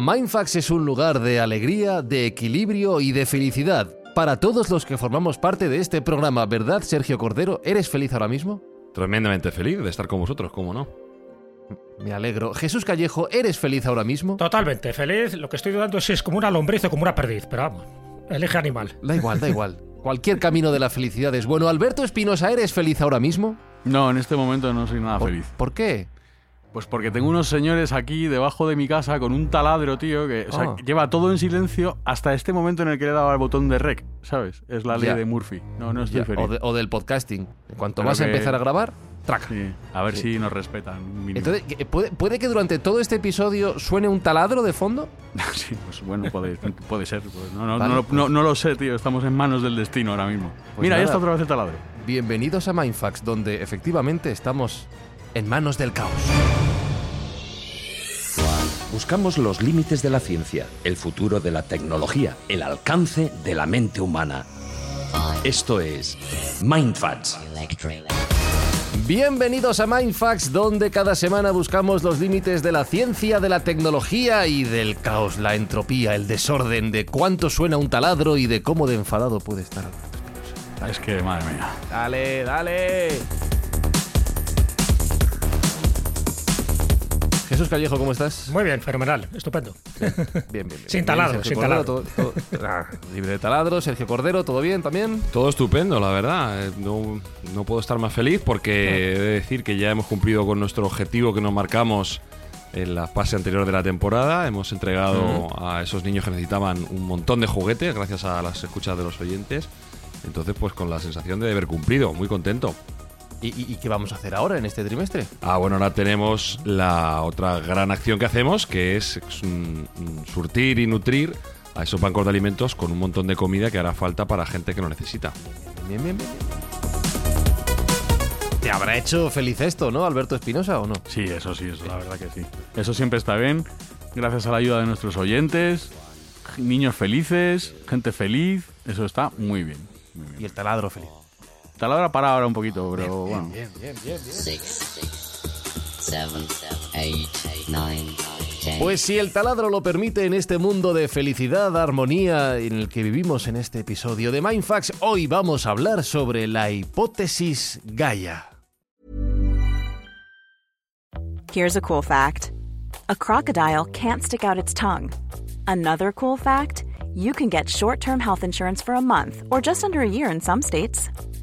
Mindfax es un lugar de alegría, de equilibrio y de felicidad para todos los que formamos parte de este programa, ¿verdad, Sergio Cordero? ¿Eres feliz ahora mismo? Tremendamente feliz de estar con vosotros, ¿cómo no? Me alegro. Jesús Callejo, ¿eres feliz ahora mismo? Totalmente feliz. Lo que estoy dudando es si es como una lombriz o como una perdiz, pero vamos, elige animal. Da igual, da igual. Cualquier camino de la felicidad es bueno. Alberto Espinosa, ¿eres feliz ahora mismo? No, en este momento no soy nada ¿Por, feliz. ¿Por qué? Pues porque tengo unos señores aquí debajo de mi casa con un taladro, tío, que o sea, Ah. lleva todo en silencio hasta este momento en el que le he dado al botón de rec, ¿sabes? Es la ley Ya. de Murphy. No, no estoy Ya, feliz. o, de- o del podcasting. En cuanto Creo vas a empezar a grabar, traca. Sí, a ver Sí. si nos respetan. un. Entonces, ¿que- ¿puede, puede que durante todo este episodio suene un taladro de fondo? sí, pues bueno, puede, puede ser. pues no, no, Vale, no, pues- no- no lo sé, tío. Estamos en manos del destino ahora mismo. Pues Mira, ahí nada. está otra vez el taladro. Bienvenidos a Mindfax, donde efectivamente estamos en manos del caos. Buscamos los límites de la ciencia, el futuro de la tecnología, el alcance de la mente humana. Esto es Mindfats. Bienvenidos a Mindfax, donde cada semana buscamos los límites de la ciencia, de la tecnología y del caos, la entropía, el desorden, de cuánto suena un taladro y de cómo de enfadado puede estar. Es que, madre mía. Dale, dale. Jesús Callejo, ¿cómo estás? Muy bien, fenomenal, estupendo. Bien, bien, bien. Sin taladro, sin Cordero, taladro. todo- todo- ah, libre de taladro, Sergio Cordero, ¿todo bien también? Todo estupendo, la verdad. Eh, No, no puedo estar más feliz porque he de decir que ya hemos cumplido con nuestro objetivo que nos marcamos en la fase anterior de la temporada. Hemos entregado a esos niños que necesitaban un montón de juguetes gracias a las escuchas de los oyentes. Entonces, pues con la sensación de haber cumplido, muy contento. ¿Y, y- y qué vamos a hacer ahora en este trimestre? Ah, bueno, ahora tenemos la otra gran acción que hacemos, que es mm, surtir y nutrir a esos bancos de alimentos con un montón de comida que hará falta para gente que lo necesita. Bien, bien, bien. Te habrá hecho feliz esto, ¿no, Alberto Espinosa, o no? Sí, eso sí, eso la verdad que sí. Eso siempre está bien. Gracias a la ayuda de nuestros oyentes, niños felices, gente feliz. Eso está muy bien. Muy bien. Y el taladro feliz. Taladro ha parado ahora un poquito, pero bueno. six, seven, eight, nine. Pues si el taladro lo permite en este mundo de felicidad, armonía en el que vivimos en este episodio de Mindfax, hoy vamos a hablar sobre la hipótesis Gaia. Here's a cool fact a crocodile can't stick out its tongue. Another cool fact you can get short term health insurance for a month or just under a year in some states.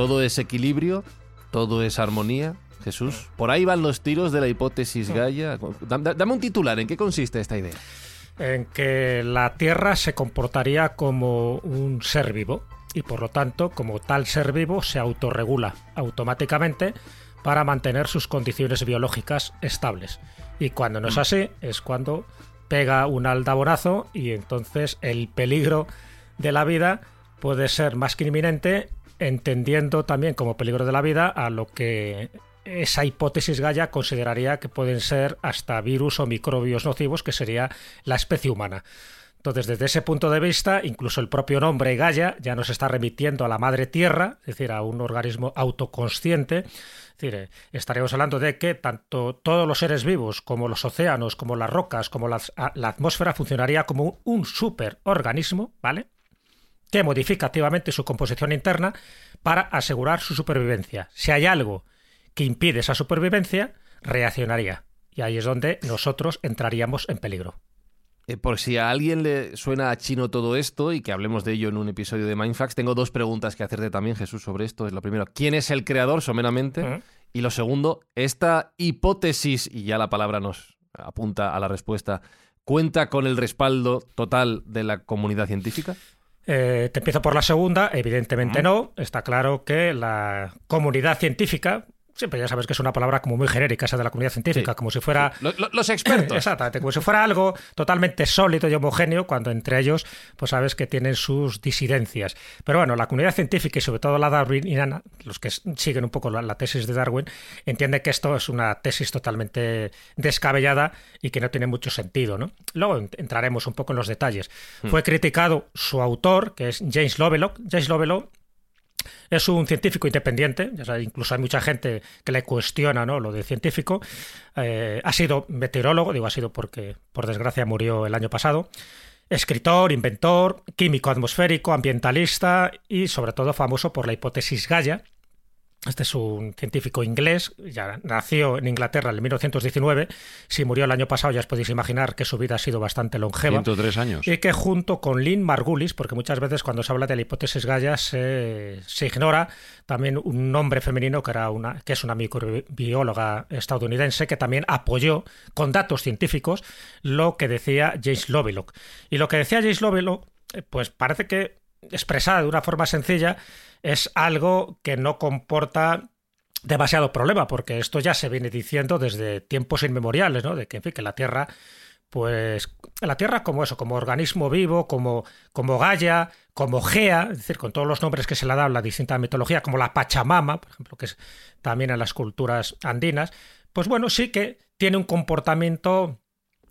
Todo es equilibrio, todo es armonía. Jesús, por ahí van los tiros de la hipótesis Gaia. Dam- da- Dame un titular, ¿en qué consiste esta idea? En que la Tierra se comportaría como un ser vivo y por lo tanto, como tal ser vivo, se autorregula automáticamente para mantener sus condiciones biológicas estables. Y cuando no es así, es cuando pega un aldabonazo y entonces el peligro de la vida puede ser más que inminente, entendiendo también como peligro de la vida a lo que esa hipótesis Gaia consideraría que pueden ser hasta virus o microbios nocivos, que sería la especie humana. Entonces, desde ese punto de vista, incluso el propio nombre Gaia ya nos está remitiendo a la madre tierra, es decir, a un organismo autoconsciente. Es decir, estaríamos hablando de que tanto todos los seres vivos, como los océanos, como las rocas, como la atmósfera, funcionaría como un superorganismo, ¿vale? Que modifica activamente su composición interna para asegurar su supervivencia. Si hay algo que impide esa supervivencia, reaccionaría. Y ahí es donde nosotros entraríamos en peligro. Eh, por si a alguien le suena a chino todo esto y que hablemos de ello en un episodio de Mindfax, tengo dos preguntas que hacerte también, Jesús, sobre esto. Es lo primero, ¿quién es el creador, someramente? Y lo segundo, esta hipótesis, y ya la palabra nos apunta a la respuesta, ¿cuenta con el respaldo total de la comunidad científica? Eh, te empiezo por la segunda, evidentemente no. Está claro que la comunidad científica, siempre ya sabes que es una palabra como muy genérica esa de la comunidad científica, Sí. como si fuera Lo- lo- los expertos. Exactamente, como si fuera algo totalmente sólido y homogéneo, cuando entre ellos, pues sabes que tienen sus disidencias. Pero bueno, la comunidad científica y sobre todo la darwiniana, los que siguen un poco la, la tesis de Darwin, entiende que esto es una tesis totalmente descabellada y que no tiene mucho sentido, ¿no? Luego ent- entraremos un poco en los detalles. Fue criticado su autor, que es James Lovelock. James Lovelock es un científico independiente, ya incluso hay mucha gente que le cuestiona ¿no? lo de científico. Eh, ha sido meteorólogo, digo ha sido porque por desgracia murió el año pasado. Escritor, inventor, químico atmosférico, ambientalista y sobre todo famoso por la hipótesis Gaia. Este es un científico inglés, ya nació en Inglaterra en 1919. Si murió el año pasado, ya os podéis imaginar que su vida ha sido bastante longeva. 103 años. Y que junto con Lynn Margulis, porque muchas veces cuando se habla de la hipótesis Gaia se, se ignora también un nombre femenino que, era una, que es una microbióloga estadounidense que también apoyó con datos científicos lo que decía James Lovelock. Y lo que decía James Lovelock, eh, pues parece que expresada de una forma sencilla, es algo que no comporta demasiado problema, porque esto ya se viene diciendo desde tiempos inmemoriales, ¿no? De que, en fin, que la Tierra pues la Tierra como eso, como organismo vivo, como, como Gaia, como Gea, es decir, con todos los nombres que se le ha dado la distinta mitología, como la Pachamama, por ejemplo, que es también en las culturas andinas, pues bueno, sí que tiene un comportamiento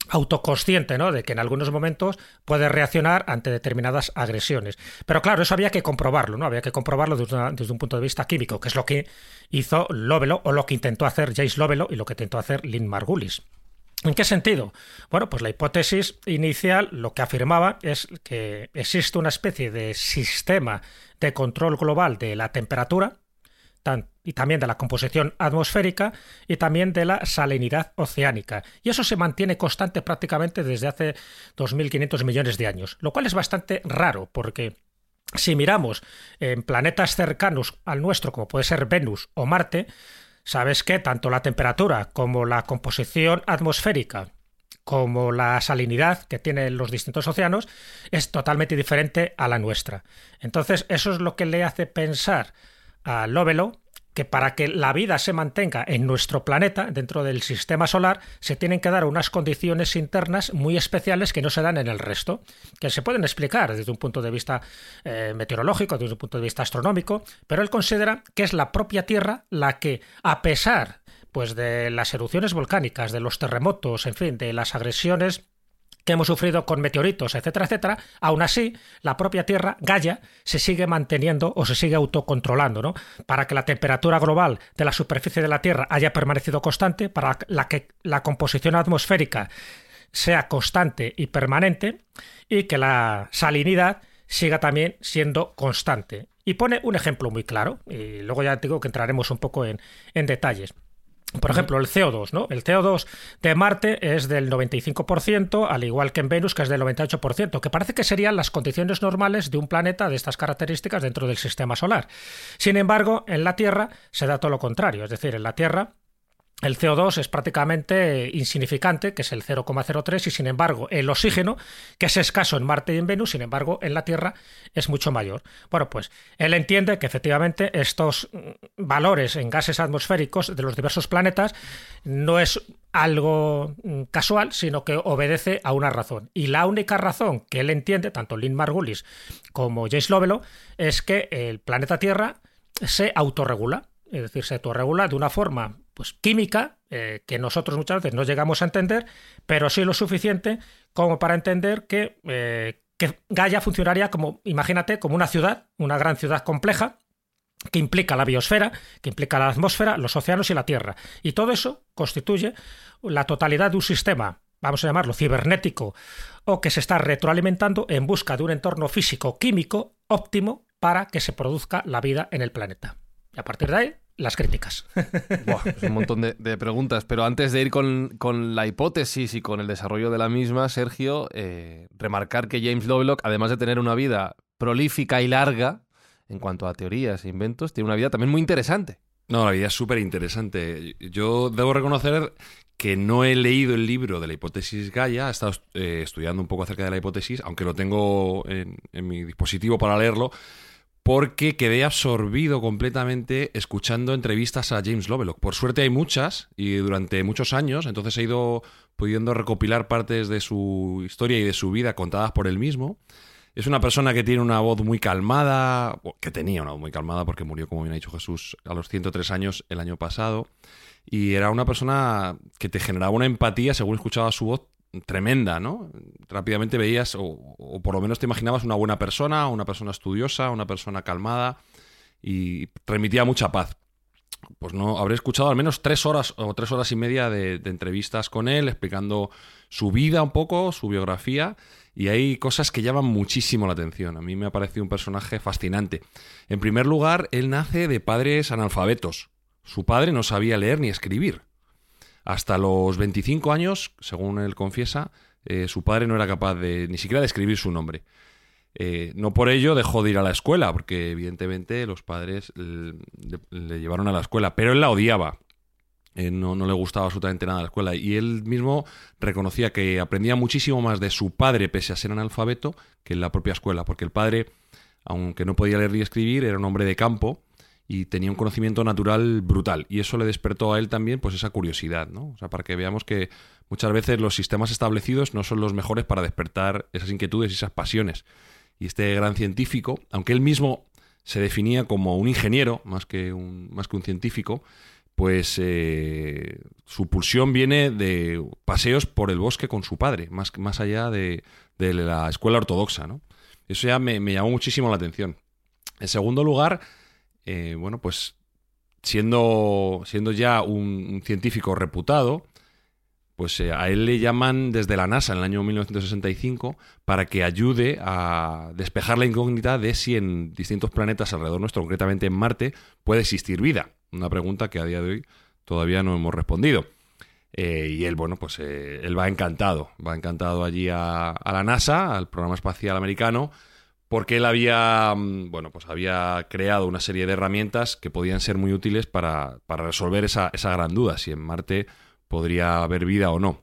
autoconsciente, ¿no? De que en algunos momentos puede reaccionar ante determinadas agresiones. Pero claro, eso había que comprobarlo, ¿no? Había que comprobarlo desde, un punto de vista químico, que es lo que hizo Lovelock o lo que intentó hacer James Lovelock y lo que intentó hacer Lynn Margulis. ¿En qué sentido? Bueno, pues la hipótesis inicial lo que afirmaba es que existe una especie de sistema de control global de la temperatura tan- y también de la composición atmosférica y también de la salinidad oceánica. Y eso se mantiene constante prácticamente desde hace 2.500 millones de años, lo cual es bastante raro porque si miramos en planetas cercanos al nuestro, como puede ser Venus o Marte, sabes que tanto la temperatura como la composición atmosférica como la salinidad que tienen los distintos océanos es totalmente diferente a la nuestra. Entonces, eso es lo que le hace pensar a Lovelock que para que la vida se mantenga en nuestro planeta, dentro del sistema solar, se tienen que dar unas condiciones internas muy especiales que no se dan en el resto, que se pueden explicar desde un punto de vista eh, meteorológico, desde un punto de vista astronómico, pero él considera que es la propia Tierra la que, a pesar pues de las erupciones volcánicas, de los terremotos, en fin, de las agresiones que hemos sufrido con meteoritos, etcétera, etcétera, aún así, la propia Tierra, Gaia, se sigue manteniendo o se sigue autocontrolando, ¿no? Para que la temperatura global de la superficie de la Tierra haya permanecido constante, para que la composición atmosférica sea constante y permanente, y que la salinidad siga también siendo constante. Y pone un ejemplo muy claro, y luego ya digo que entraremos un poco en detalles. Por ejemplo, el CO2, ¿no? El CO2 de Marte es del 95%, al igual que en Venus, que es del 98%, que parece que serían las condiciones normales de un planeta de estas características dentro del sistema solar. Sin embargo, en la Tierra se da todo lo contrario, es decir, en la Tierra el CO2 es prácticamente insignificante, que es el 0,03, y sin embargo el oxígeno, que es escaso en Marte y en Venus, sin embargo en la Tierra es mucho mayor. Bueno, pues él entiende que efectivamente estos valores en gases atmosféricos de los diversos planetas no es algo casual, sino que obedece a una razón. Y la única razón que él entiende, tanto Lynn Margulis como James Lovelock, es que el planeta Tierra se autorregula es decir, se autorregula de una forma pues, química eh, que nosotros muchas veces no llegamos a entender, pero sí lo suficiente como para entender que, eh, que Gaia funcionaría como, imagínate, como una ciudad, una gran ciudad compleja, que implica la biosfera, que implica la atmósfera, los océanos y la Tierra. Y todo eso constituye la totalidad de un sistema, vamos a llamarlo cibernético, o que se está retroalimentando en busca de un entorno físico-químico óptimo para que se produzca la vida en el planeta. Y a partir de ahí, las críticas. Buah, es un montón de, de preguntas, pero antes de ir con, con la hipótesis y con el desarrollo de la misma, Sergio, eh, remarcar que James Lovelock, además de tener una vida prolífica y larga en cuanto a teorías e inventos, tiene una vida también muy interesante. No, la vida es súper interesante. Yo debo reconocer que no he leído el libro de la hipótesis Gaia, he estado eh, estudiando un poco acerca de la hipótesis, aunque lo tengo en, en mi dispositivo para leerlo, porque quedé absorbido completamente escuchando entrevistas a James Lovelock. Por suerte hay muchas y durante muchos años, entonces he ido pudiendo recopilar partes de su historia y de su vida contadas por él mismo. Es una persona que tiene una voz muy calmada, que tenía una voz muy calmada porque murió, como bien ha dicho Jesús, a los 103 años el año pasado. Y era una persona que te generaba una empatía según escuchaba su voz tremenda, ¿no? Rápidamente veías, o, o, por lo menos te imaginabas una buena persona, una persona estudiosa, una persona calmada y transmitía mucha paz. Pues no, habré escuchado al menos tres horas o tres horas y media de, de, entrevistas con él, explicando su vida un poco, su biografía, y hay cosas que llaman muchísimo la atención. A mí me ha parecido un personaje fascinante. En primer lugar, él nace de padres analfabetos. Su padre no sabía leer ni escribir. Hasta los 25 años, según él confiesa, eh, su padre no era capaz de ni siquiera de escribir su nombre. Eh, no por ello dejó de ir a la escuela, porque evidentemente los padres le, le llevaron a la escuela, pero él la odiaba. Eh, no, no, le gustaba absolutamente nada la escuela. Y él mismo reconocía que aprendía muchísimo más de su padre, pese a ser analfabeto, que en la propia escuela, porque el padre, aunque no podía leer ni escribir, era un hombre de campo y tenía un conocimiento natural brutal. Y eso le despertó a él también pues esa curiosidad, ¿no? O sea, para que veamos que muchas veces los sistemas establecidos no son los mejores para despertar esas inquietudes y esas pasiones. Y este gran científico, aunque él mismo se definía como un ingeniero más que un, más que un científico, pues eh, su pulsión viene de paseos por el bosque con su padre, más, más allá de, de la escuela ortodoxa, ¿no? Eso ya me, me llamó muchísimo la atención. En segundo lugar, eh, bueno, pues siendo, siendo ya un, científico reputado, pues eh, a él le llaman desde la NASA en el año 1965 para que ayude a despejar la incógnita de si en distintos planetas alrededor nuestro, concretamente en Marte, puede existir vida. Una pregunta que a día de hoy todavía no hemos respondido. Eh, y él, bueno, pues él va encantado, va encantado allí a la NASA, al programa espacial americano, porque él había, mm, bueno, pues había creado una serie de herramientas que podían ser muy útiles para, para resolver esa, esa, gran duda, si en Marte podría haber vida o no.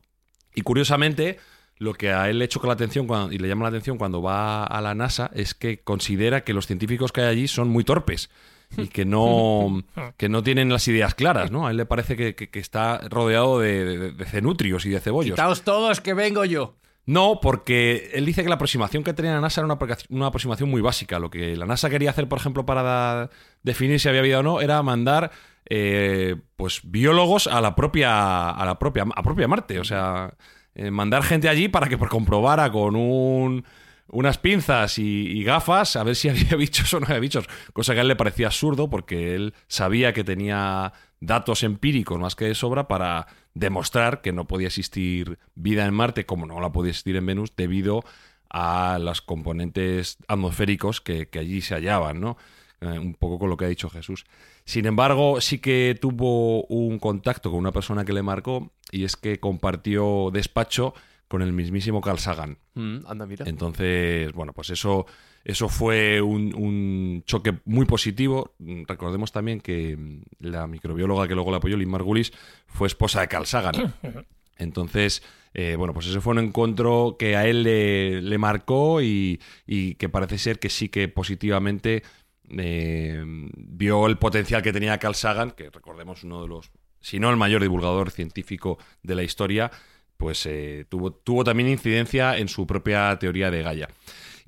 Y curiosamente, lo que a él le choca la atención cuando, y le llama la atención cuando va a la NASA es que considera que los científicos que hay allí son muy torpes y que no, que no tienen las ideas claras, ¿no? A él le parece que, que, que está rodeado de, de, de, cenutrios y de cebollos. Quitaos todos que vengo yo. No, porque él dice que la aproximación que tenía la NASA era una, aproximación muy básica. Lo que la NASA quería hacer, por ejemplo, para definir si había vida o no, era mandar eh, pues biólogos a la propia a la propia a propia Marte, o sea, eh, mandar gente allí para que comprobara con un unas pinzas y, y, gafas a ver si había bichos o no había bichos, cosa que a él le parecía absurdo porque él sabía que tenía datos empíricos más que de sobra para demostrar que no podía existir vida en Marte como no la podía existir en Venus debido a los componentes atmosféricos que, que allí se hallaban, ¿no? Eh, un poco con lo que ha dicho Jesús. Sin embargo, sí que tuvo un contacto con una persona que le marcó y es que compartió despacho con el mismísimo Carl Sagan. Mm, anda, mira. Entonces, bueno, pues eso, eso fue un, un, choque muy positivo. Recordemos también que la microbióloga que luego la apoyó, Lynn Margulis, fue esposa de Carl Sagan. Entonces, eh, bueno, pues ese fue un encuentro que a él le, le marcó y, y, que parece ser que sí que positivamente eh, vio el potencial que tenía Carl Sagan, que recordemos uno de los, si no el mayor divulgador científico de la historia, pues eh, tuvo, tuvo también incidencia en su propia teoría de Gaia.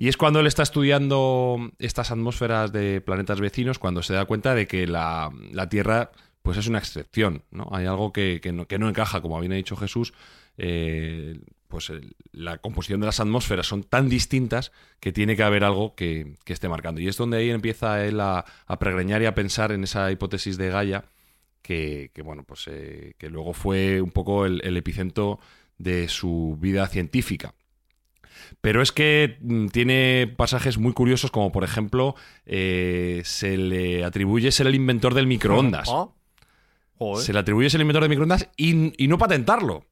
Y es cuando él está estudiando estas atmósferas de planetas vecinos cuando se da cuenta de que la, la Tierra pues es una excepción, ¿no? Hay algo que, que, no, que no encaja, como bien ha dicho Jesús, eh, pues la composición de las atmósferas son tan distintas que tiene que haber algo que, que esté marcando. Y es donde ahí empieza él a, a pregreñar y a pensar en esa hipótesis de Gaia, que, bueno, pues eh, que luego fue un poco el epicentro de su vida científica. Pero es que mm, tiene pasajes muy curiosos, como por ejemplo, eh, se le atribuye ser el inventor del microondas. Ah. Joder. Se le atribuye ser el inventor del microondas y, y no patentarlo.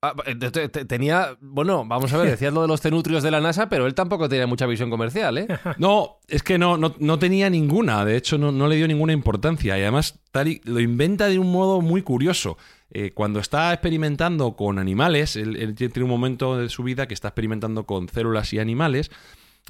Ah, eh, te- te- tenía, bueno, vamos a ver, decías lo de los cenutrios de la NASA, pero él tampoco tenía mucha visión comercial, ¿eh? No, es que no, no, no tenía ninguna. De hecho, no, no le dio ninguna importancia. Y además, tal y- lo inventa de un modo muy curioso. Eh, cuando está experimentando con animales, él, él tiene un momento de su vida que está experimentando con células y animales.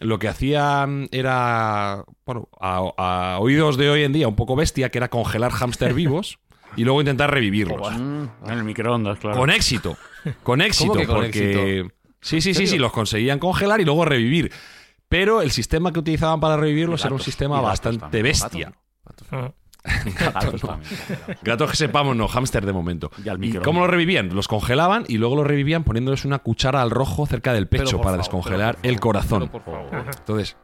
Lo que hacía mm, era, bueno, a, a oídos de hoy en día, un poco bestia, que era congelar hámster vivos y luego intentar revivirlos. Mm, en el microondas, claro. Con éxito. Con éxito, que con porque. éxito? Sí, sí, sí, sí, los conseguían congelar y luego revivir. Pero el sistema que utilizaban para revivirlos era un sistema bastante también, bestia. Ah. Gatos también. Gatos que sepamos, no, hámster de momento. Y al ¿Y microondas. cómo lo revivían? Los congelaban y luego los revivían poniéndoles una cuchara al rojo cerca del pecho para favor, descongelar el corazón. pero por favor. Entonces,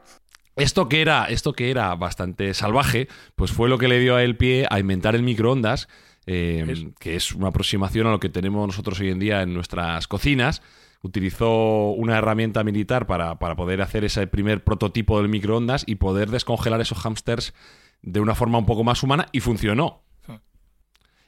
esto que era, esto que era bastante salvaje, pues fue lo que le dio a él pie a inventar el microondas, eh, que es una aproximación a lo que tenemos nosotros hoy en día en nuestras cocinas. Utilizó una herramienta militar para, para poder hacer ese primer prototipo del microondas y poder descongelar esos hámsters de una forma un poco más humana y funcionó.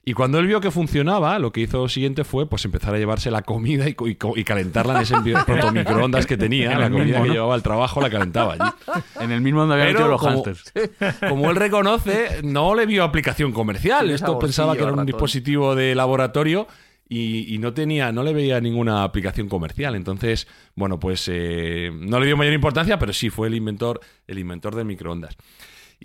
Y cuando él vio que funcionaba, lo que hizo lo siguiente fue pues empezar a llevarse la comida y, co- y calentarla en ese protomicroondas que tenía. En La comida mismo, que ¿no? llevaba al trabajo la calentaba allí. En el mismo donde había Pero metido los como- hámsters. Como él reconoce, no le vio aplicación comercial. Esto pensaba que era un ratón. dispositivo de laboratorio y, y no tenía, no le veía ninguna aplicación comercial. Entonces, bueno, pues eh, no le dio mayor importancia, pero sí fue el inventor, el inventor del microondas.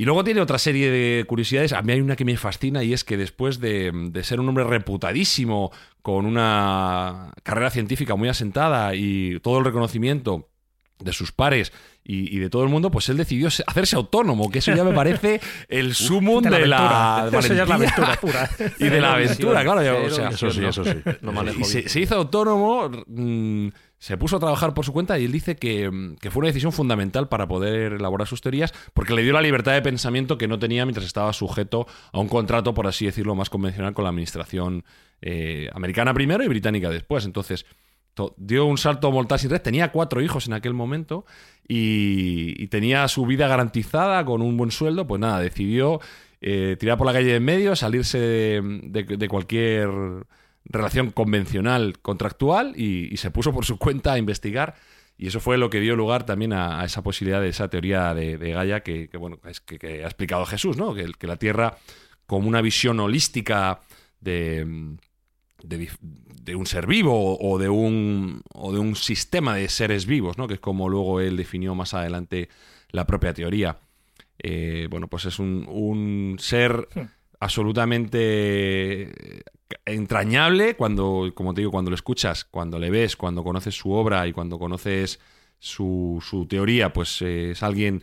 Y luego tiene otra serie de curiosidades. A mí hay una que me fascina y es que después de, de ser un hombre reputadísimo, con una carrera científica muy asentada y todo el reconocimiento de sus pares y, y de todo el mundo, pues él decidió se- hacerse autónomo, que eso ya me parece el sumum de la de la, aventura. Eso ya es la valentía aventura pura. y de la aventura, claro. ya, o cero sea, Eso sí, eso sí. No y se, hizo autónomo, mm, se puso a trabajar por su cuenta y él dice que, mm, que fue una decisión fundamental para poder elaborar sus teorías porque le dio la libertad de pensamiento que no tenía mientras estaba sujeto a un contrato, por así decirlo, más convencional con la administración eh, americana primero y británica después. Entonces, to- dio un salto mortal sin red. Tenía cuatro hijos en aquel momento y, y tenía su vida garantizada con un buen sueldo. Pues nada, decidió eh, tirar por la calle de en medio, salirse de cualquier relación convencional contractual y, y se puso por su cuenta a investigar. Y eso fue lo que dio lugar también a, a esa posibilidad de esa teoría de, de Gaia que, que, bueno, es que, que ha explicado Jesús, ¿no? Que, que la Tierra, como una visión holística de, de un ser vivo o de un, o de un sistema de seres vivos, ¿no? que es como luego él definió más adelante la propia teoría. Eh, bueno, pues es un, un ser absolutamente entrañable cuando, como te digo, cuando lo escuchas, cuando le ves, cuando conoces su obra y cuando conoces su, su teoría, pues eh, es alguien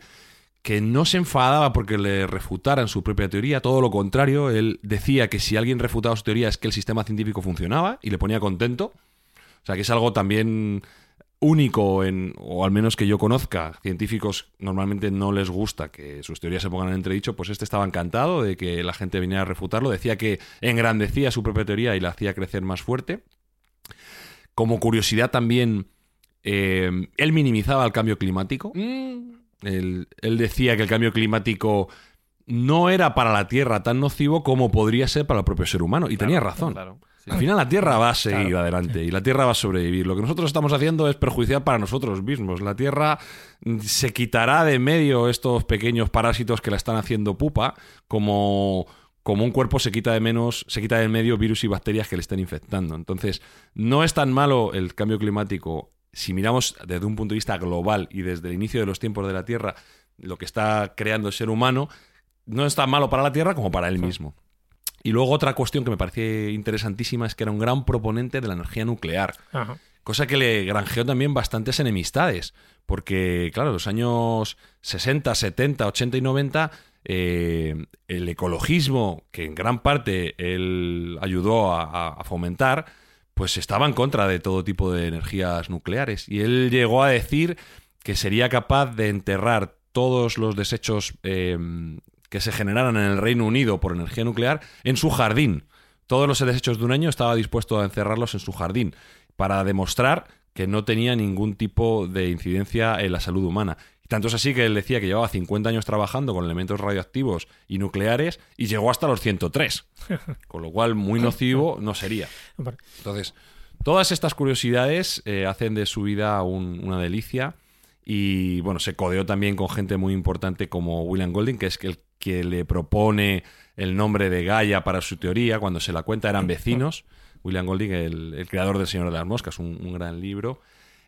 que no se enfadaba porque le refutaran su propia teoría, todo lo contrario, él decía que si alguien refutaba su teoría es que el sistema científico funcionaba y le ponía contento. O sea, que es algo también único, en, o al menos que yo conozca. Científicos normalmente no les gusta que sus teorías se pongan en entredicho, pues este estaba encantado de que la gente viniera a refutarlo. Decía que engrandecía su propia teoría y la hacía crecer más fuerte. Como curiosidad también, eh, él minimizaba el cambio climático. Él, él decía que el cambio climático no era para la Tierra tan nocivo como podría ser para el propio ser humano. Y tenía razón. Claro. Sí. Al final la Tierra va a seguir adelante y la Tierra va a sobrevivir. Lo que nosotros estamos haciendo es perjudicial para nosotros mismos. La Tierra mm, se quitará de medio estos pequeños parásitos que la están haciendo pupa, como, como un cuerpo se quita de menos, se quita del medio virus y bacterias que le estén infectando. Entonces, no es tan malo el cambio climático si miramos desde un punto de vista global y desde el inicio de los tiempos de la Tierra, lo que está creando el ser humano, no es tan malo para la Tierra como para él mismo. Y luego otra cuestión que me parece interesantísima es que era un gran proponente de la energía nuclear. Ajá. Cosa que le granjeó también bastantes enemistades. Porque, claro, los años 60, 70, 80 y 90, eh, el ecologismo, que en gran parte él ayudó a, fomentar, pues estaba en contra de todo tipo de energías nucleares. Y él llegó a decir que sería capaz de enterrar todos los desechos eh, que se generaran en el Reino Unido por energía nuclear en su jardín. Todos los desechos de un año estaba dispuesto a encerrarlos en su jardín para demostrar que no tenía ningún tipo de incidencia en la salud humana. Y tanto es así que él decía que llevaba 50 años trabajando con elementos radioactivos y nucleares y llegó hasta los 103. Con lo cual, muy nocivo no sería. Entonces, todas estas curiosidades eh, hacen de su vida un- una delicia. Y bueno, se codeó también con gente muy importante como William Golding, que es el que le propone el nombre de Gaia para su teoría. Cuando se la cuenta eran vecinos. William Golding, el, el creador del Señor de las Moscas, un, un gran libro,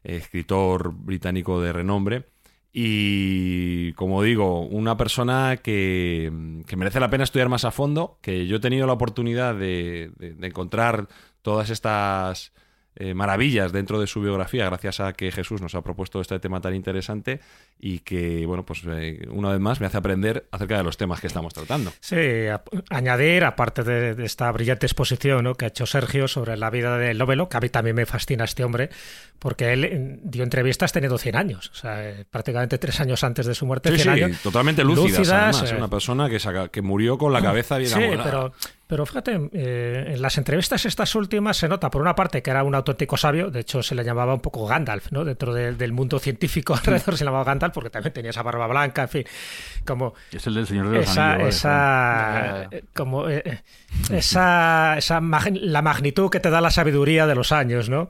escritor británico de renombre. Y como digo, una persona que, que merece la pena estudiar más a fondo, que yo he tenido la oportunidad de, de- de encontrar todas estas eh, maravillas dentro de su biografía, gracias a que Jesús nos ha propuesto este tema tan interesante y que, bueno, pues eh, una vez más me hace aprender acerca de los temas que estamos tratando. Sí, a- añadir, aparte de, de esta brillante exposición ¿no? que ha hecho Sergio sobre la vida de Lovelo, que a mí también me fascina este hombre, porque él dio entrevistas teniendo 100 años, o sea, eh, prácticamente tres años antes de su muerte. Sí, 100 sí, años, totalmente lúcidas, lúcidas, además, eh, una persona que, que murió con la cabeza bien Sí, amolada. pero, pero fíjate, eh, en las entrevistas estas últimas se nota, por una parte, que era un auténtico sabio, de hecho se le llamaba un poco Gandalf, ¿no? Dentro de- del mundo científico alrededor se le llamaba Gandalf porque también tenía esa barba blanca, en fin, como Es el del Señor de los esa, Anillos. esa, eh, como eh, eh, esa, esa mag- la magnitud que te da la sabiduría de los años, ¿no?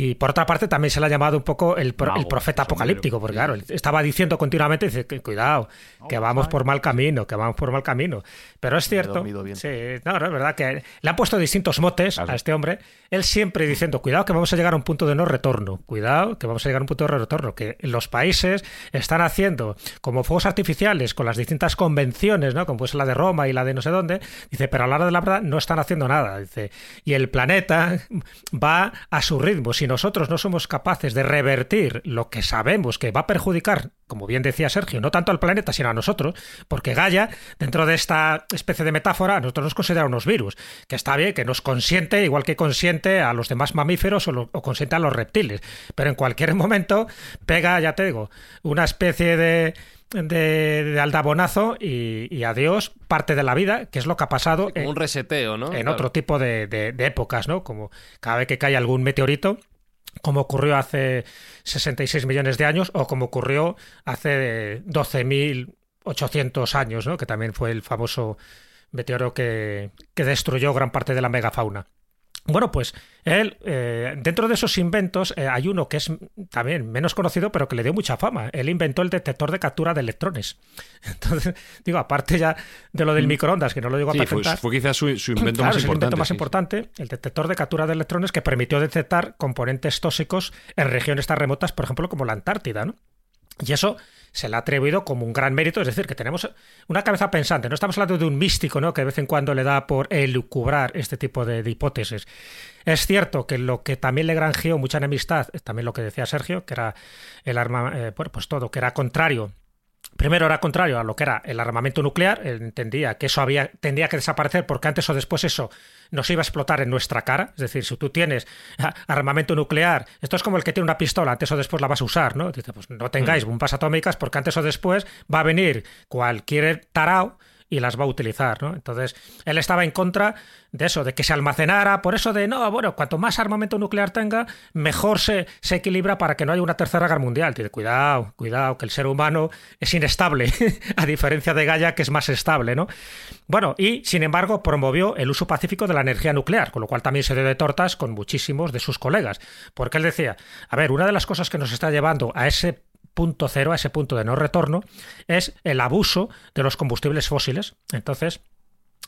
Y por otra parte también se le ha llamado un poco el, pro- el profeta apocalíptico, porque claro, estaba diciendo continuamente, dice, cuidado, que vamos por mal camino, que vamos por mal camino. Pero es cierto, sí, no, no, es verdad que le han puesto distintos motes a este hombre, él siempre diciendo, cuidado que vamos a llegar a un punto de no retorno, cuidado que vamos a llegar a un punto de no retorno, que los países están haciendo como fuegos artificiales con las distintas convenciones, ¿no? Como pues la de Roma y la de no sé dónde, dice, pero a la hora de la verdad no están haciendo nada, dice, y el planeta va a su ritmo. Nosotros no somos capaces de revertir lo que sabemos que va a perjudicar, como bien decía Sergio, no tanto al planeta, sino a nosotros, porque Gaia, dentro de esta especie de metáfora, a nosotros nos considera unos virus, que está bien, que nos consiente, igual que consiente a los demás mamíferos o, lo- o consiente a los reptiles, pero en cualquier momento pega, ya te digo, una especie de de, de aldabonazo y, y adiós parte de la vida, que es lo que ha pasado Como en- un reseteo, ¿no? en Claro. otro tipo de, de- de épocas, ¿no? Como cada vez que cae algún meteorito, como ocurrió hace 66 millones de años o como ocurrió hace 12.800 años, ¿no? Que también fue el famoso meteoro que, que destruyó gran parte de la megafauna. Bueno, pues él, eh, dentro de esos inventos, eh, hay uno que es también menos conocido, pero que le dio mucha fama. Él inventó el detector de captura de electrones. Entonces, digo, aparte ya de lo del microondas, que no lo digo a Sí, fue, patentar. fue quizás su, su invento Claro, más importante. invento más sí, sí. importante, el detector de captura de electrones que permitió detectar componentes tóxicos en regiones tan remotas, por ejemplo, como la Antártida, ¿no? Y eso se le ha atribuido como un gran mérito, es decir, que tenemos una cabeza pensante. No estamos hablando de un místico, ¿no? Que de vez en cuando le da por elucubrar este tipo de, hipótesis. Es cierto que lo que también le granjeó mucha enemistad, también lo que decía Sergio, que era el arma, eh, bueno, pues todo, que era contrario Primero era contrario a lo que era el armamento nuclear, entendía que eso había, tendría que desaparecer porque antes o después eso nos iba a explotar en nuestra cara. Es decir, si tú tienes armamento nuclear, esto es como el que tiene una pistola, antes o después la vas a usar, ¿no? Dice, pues no tengáis bombas atómicas porque antes o después va a venir cualquier tarao y las va a utilizar, ¿no? Entonces, él estaba en contra de eso, de que se almacenara, por eso de, no, bueno, cuanto más armamento nuclear tenga, mejor se, equilibra para que no haya una tercera guerra mundial. Dice, cuidado, cuidado, que el ser humano es inestable, a diferencia de Gaia, que es más estable, ¿no? Bueno, y, sin embargo, promovió el uso pacífico de la energía nuclear, con lo cual también se dio de tortas con muchísimos de sus colegas, porque él decía, a ver, una de las cosas que nos está llevando a ese punto cero, a ese punto de no retorno, es el abuso de los combustibles fósiles. Entonces,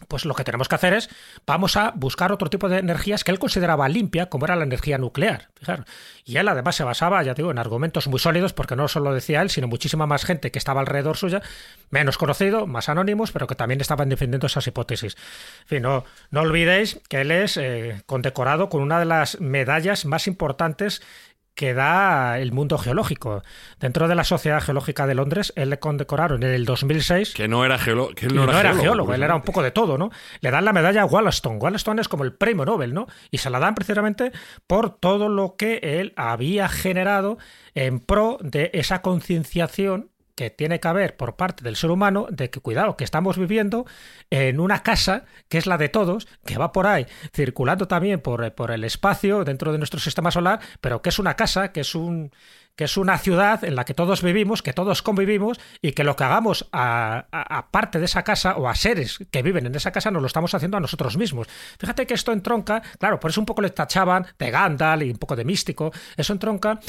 pues lo que tenemos que hacer es, vamos a buscar otro tipo de energías que él consideraba limpia, como era la energía nuclear. Fijaros. Y él además se basaba, ya digo, en argumentos muy sólidos, porque no solo decía él, sino muchísima más gente que estaba alrededor suya, menos conocido, más anónimos, pero que también estaban defendiendo esas hipótesis. En fin, no, no olvidéis que él es eh, condecorado con una de las medallas más importantes que da el mundo geológico. Dentro de la Sociedad Geológica de Londres, él le condecoraron en el 2006. Que no era, geólogo, que él no era, geólogo, él era un poco de todo, ¿no? Le dan la medalla Wollaston. Wollaston es como el premio Nobel, ¿no? Y se la dan precisamente por todo lo que él había generado en pro de esa concienciación que tiene que haber por parte del ser humano de que, cuidado, que estamos viviendo en una casa que es la de todos, que va por ahí, circulando también por, por el espacio dentro de nuestro sistema solar, pero que es una casa, que es un que es una ciudad en la que todos vivimos, que todos convivimos y que lo que hagamos a, a, parte de esa casa o a seres que viven en esa casa nos lo estamos haciendo a nosotros mismos. Fíjate que esto entronca, claro, por eso un poco le tachaban de Gandalf y un poco de místico, eso entronca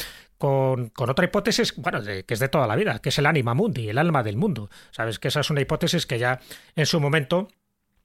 con, otra hipótesis, bueno, que es de toda la vida, que es el anima mundi, el alma del mundo. Sabes que esa es una hipótesis que ya en su momento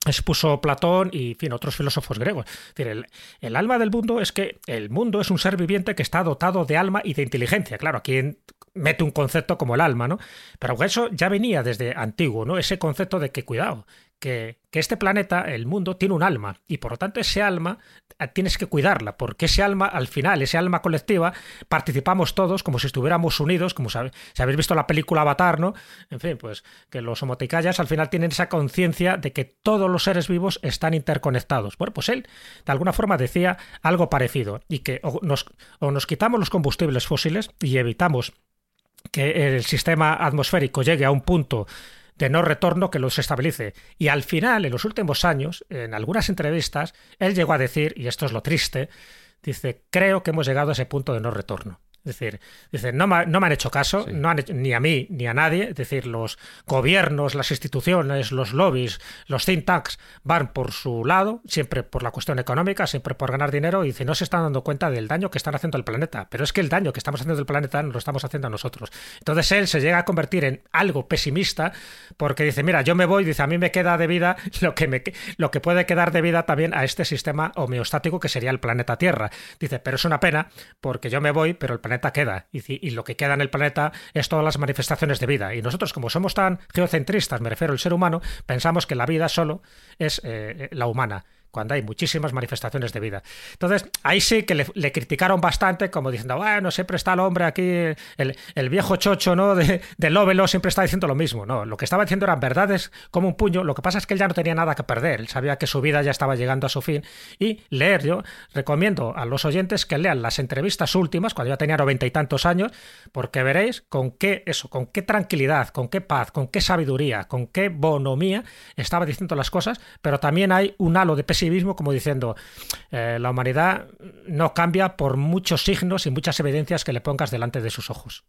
expuso Platón y fin, otros filósofos griegos. el, el, alma del mundo es que el mundo es un ser viviente que está dotado de alma y de inteligencia. Claro, aquí mete un concepto como el alma, ¿no? Pero eso ya venía desde antiguo, ¿no? Ese concepto de que, cuidado, que, este planeta, el mundo, tiene un alma y por lo tanto ese alma eh, tienes que cuidarla, porque ese alma, al final, ese alma colectiva, participamos todos como si estuviéramos unidos, como si habéis visto la película Avatar, ¿no? En fin, pues que los homoticayas al final tienen esa conciencia de que todos los seres vivos están interconectados. Bueno, pues él de alguna forma decía algo parecido y que nos, o nos quitamos los combustibles fósiles y evitamos que el sistema atmosférico llegue a un punto de no retorno que los estabilice. Y al final, en los últimos años, en algunas entrevistas, él llegó a decir, y esto es lo triste, dice, creo que hemos llegado a ese punto de no retorno. Es decir, dice, no, me, no me han hecho caso, no han ni a mí ni a nadie. Es decir, los gobiernos, las instituciones, los lobbies, los think tanks van por su lado, siempre por la cuestión económica, siempre por ganar dinero, y dice, no se están dando cuenta del daño que están haciendo al planeta. Pero es que el daño que estamos haciendo al planeta no lo estamos haciendo a nosotros. Entonces él se llega a convertir en algo pesimista porque dice, mira, yo me voy, dice, a mí me queda de vida lo que, me, lo que puede quedar de vida también a este sistema homeostático que sería el planeta Tierra. Dice, pero es una pena porque yo me voy, pero el planeta queda y, lo que queda en el planeta es todas las manifestaciones de vida. Y nosotros, como somos tan geocentristas, me refiero al ser humano, pensamos que la vida solo es eh, la humana cuando hay muchísimas manifestaciones de vida. Entonces, ahí sí que le, criticaron bastante, como diciendo, bueno, siempre está el hombre aquí, el, viejo chocho, ¿no? De, de siempre está diciendo lo mismo. No, lo que estaba diciendo eran verdades como un puño. Lo que pasa es que él ya no tenía nada que perder. Él sabía que su vida ya estaba llegando a su fin. Y leer, yo recomiendo a los oyentes que lean las entrevistas últimas, cuando ya tenía noventa y tantos años, porque veréis con qué, eso, con qué tranquilidad, con qué paz, con qué sabiduría, con qué bonomía estaba diciendo las cosas, pero también hay un halo de pesimismo como diciendo, eh, la humanidad no cambia por muchos signos y muchas evidencias que le pongas delante de sus ojos.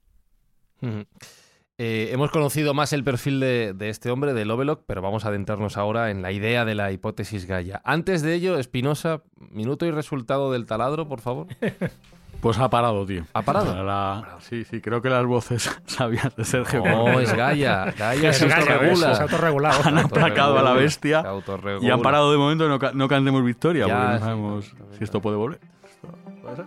Eh, hemos conocido más el perfil de, este hombre, de Lovelock, pero vamos a adentrarnos ahora en la idea de la hipótesis Gaia. Antes de ello, Espinosa, minuto y resultado del taladro, por favor. Pues ha parado, tío. ¿Ha parado? Sí, sí, creo que las voces sabían de Sergio. No, es Gaia. Gaia se, autorregula. Se autorregulado. Han aplacado a la bestia y han parado de momento. No, no cantemos victoria porque no sabemos si esto puede volver. puede ser?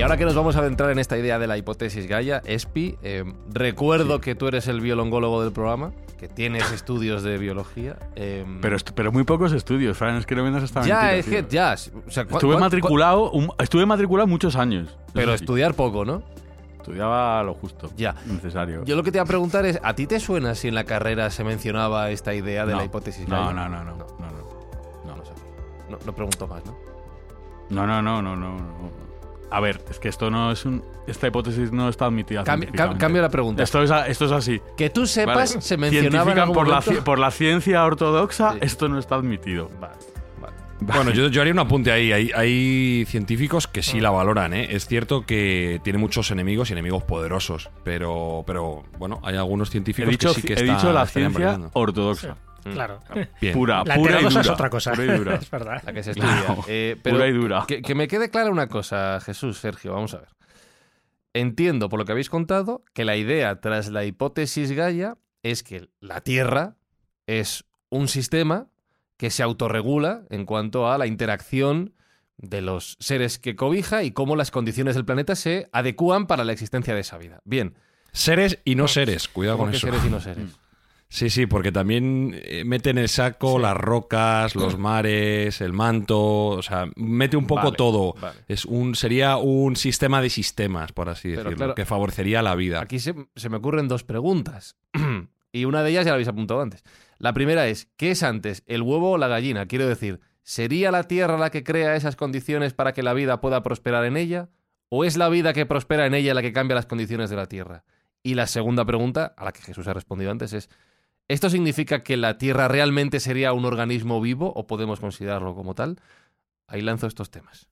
Y ahora que nos vamos a adentrar en esta idea de la hipótesis Gaia, Espi, eh, recuerdo que tú eres el biolongólogo del programa que tienes estudios de biología. Em, pero, pero muy pocos estudios, Fran, es que no vendas esta Ya, es que ya. estuve, matriculado, estuve matriculado muchos años. Pero estudiar poco, ¿no? Estudiaba lo justo. Ya. Necesario. Yo lo que te iba a preguntar es: ¿a ti te suena si en la carrera se mencionaba esta idea de la hipótesis? No, no, no, no. No, no, no. No, no, pregunto más, ¿no? No, no, no, no, no. A ver, es que esto no es un. Esta hipótesis no está admitida. cambio la pregunta. Esto es, esto es así. Que tú sepas, se mencionaba en por, la, por la ciencia ortodoxa, esto no está admitido. Vale. Bueno, yo, yo, haría un apunte ahí. Hay, hay científicos que sí la valoran. ¿eh? Es cierto que tiene muchos enemigos y enemigos poderosos. Pero, pero bueno, hay algunos científicos que sí que He dicho la ciencia ortodoxa. Claro. Pura, la pura y dura. es otra cosa. Pura y dura. es verdad. La que se estudia. Eh, pura y dura. Que, me quede clara una cosa, Jesús, Sergio, vamos a ver. Entiendo, por lo que habéis contado, que la idea tras la hipótesis Gaia es que la Tierra es un sistema que se autorregula en cuanto a la interacción de los seres que cobija y cómo las condiciones del planeta se adecúan para la existencia de esa vida. Bien. Seres y no seres, cuidado con que eso. Seres y no seres. Sí, sí, porque también eh, mete en el saco las rocas, los mares, el manto, o sea, mete un poco Vale, todo. vale. Es un sería un sistema de sistemas, por así Pero decirlo, claro, que favorecería la vida. Aquí se, se me ocurren dos preguntas. y una de ellas ya la habéis apuntado antes. La primera es, ¿qué es antes, el huevo o la gallina? Quiero decir, ¿sería la Tierra la que crea esas condiciones para que la vida pueda prosperar en ella? ¿O es la vida que prospera en ella la que cambia las condiciones de la Tierra? Y la segunda pregunta, a la que Jesús ha respondido antes, es, ¿esto significa que la Tierra realmente sería un organismo vivo o podemos considerarlo como tal? Ahí lanzo estos temas.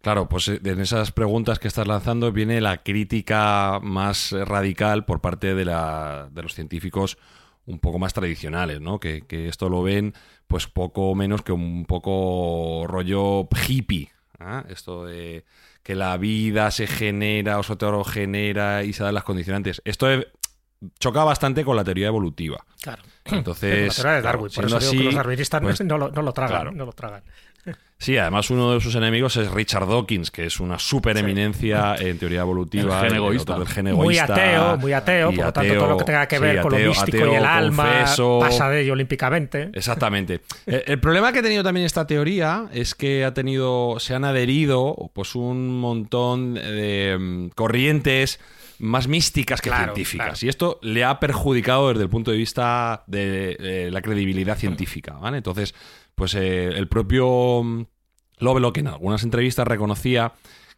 Claro, pues eh, en esas preguntas que estás lanzando viene la crítica más radical por parte de, los científicos un poco más tradicionales, ¿no? Que, esto lo ven pues poco menos que un poco rollo hippie. ¿ah? Esto de que la vida se genera o se autogenera y se dan las condicionantes. Esto eh, choca bastante con la teoría evolutiva. Claro. Entonces, la de claro, Darwin. por siendo eso digo que así, los darwinistas no- pues, no, lo, no lo tragan. claro. No lo tragan. Sí, además uno de sus enemigos es Richard Dawkins, que es una super eminencia en teoría evolutiva. El gen el egoísta. del gen Muy ateo, muy ateo, por lo tanto todo lo que tenga que ver sí, con lo místico ateo, y el alma confeso. pasa de ello olímpicamente. Exactamente. El, el problema que ha tenido también esta teoría es que ha tenido, se han adherido pues un montón de mm, corrientes más místicas que Claro, científicas. claro. Y esto le ha perjudicado desde el punto de vista de eh, la credibilidad científica. ¿vale? Entonces, pues eh, el propio mm, Lovelock en algunas entrevistas reconocía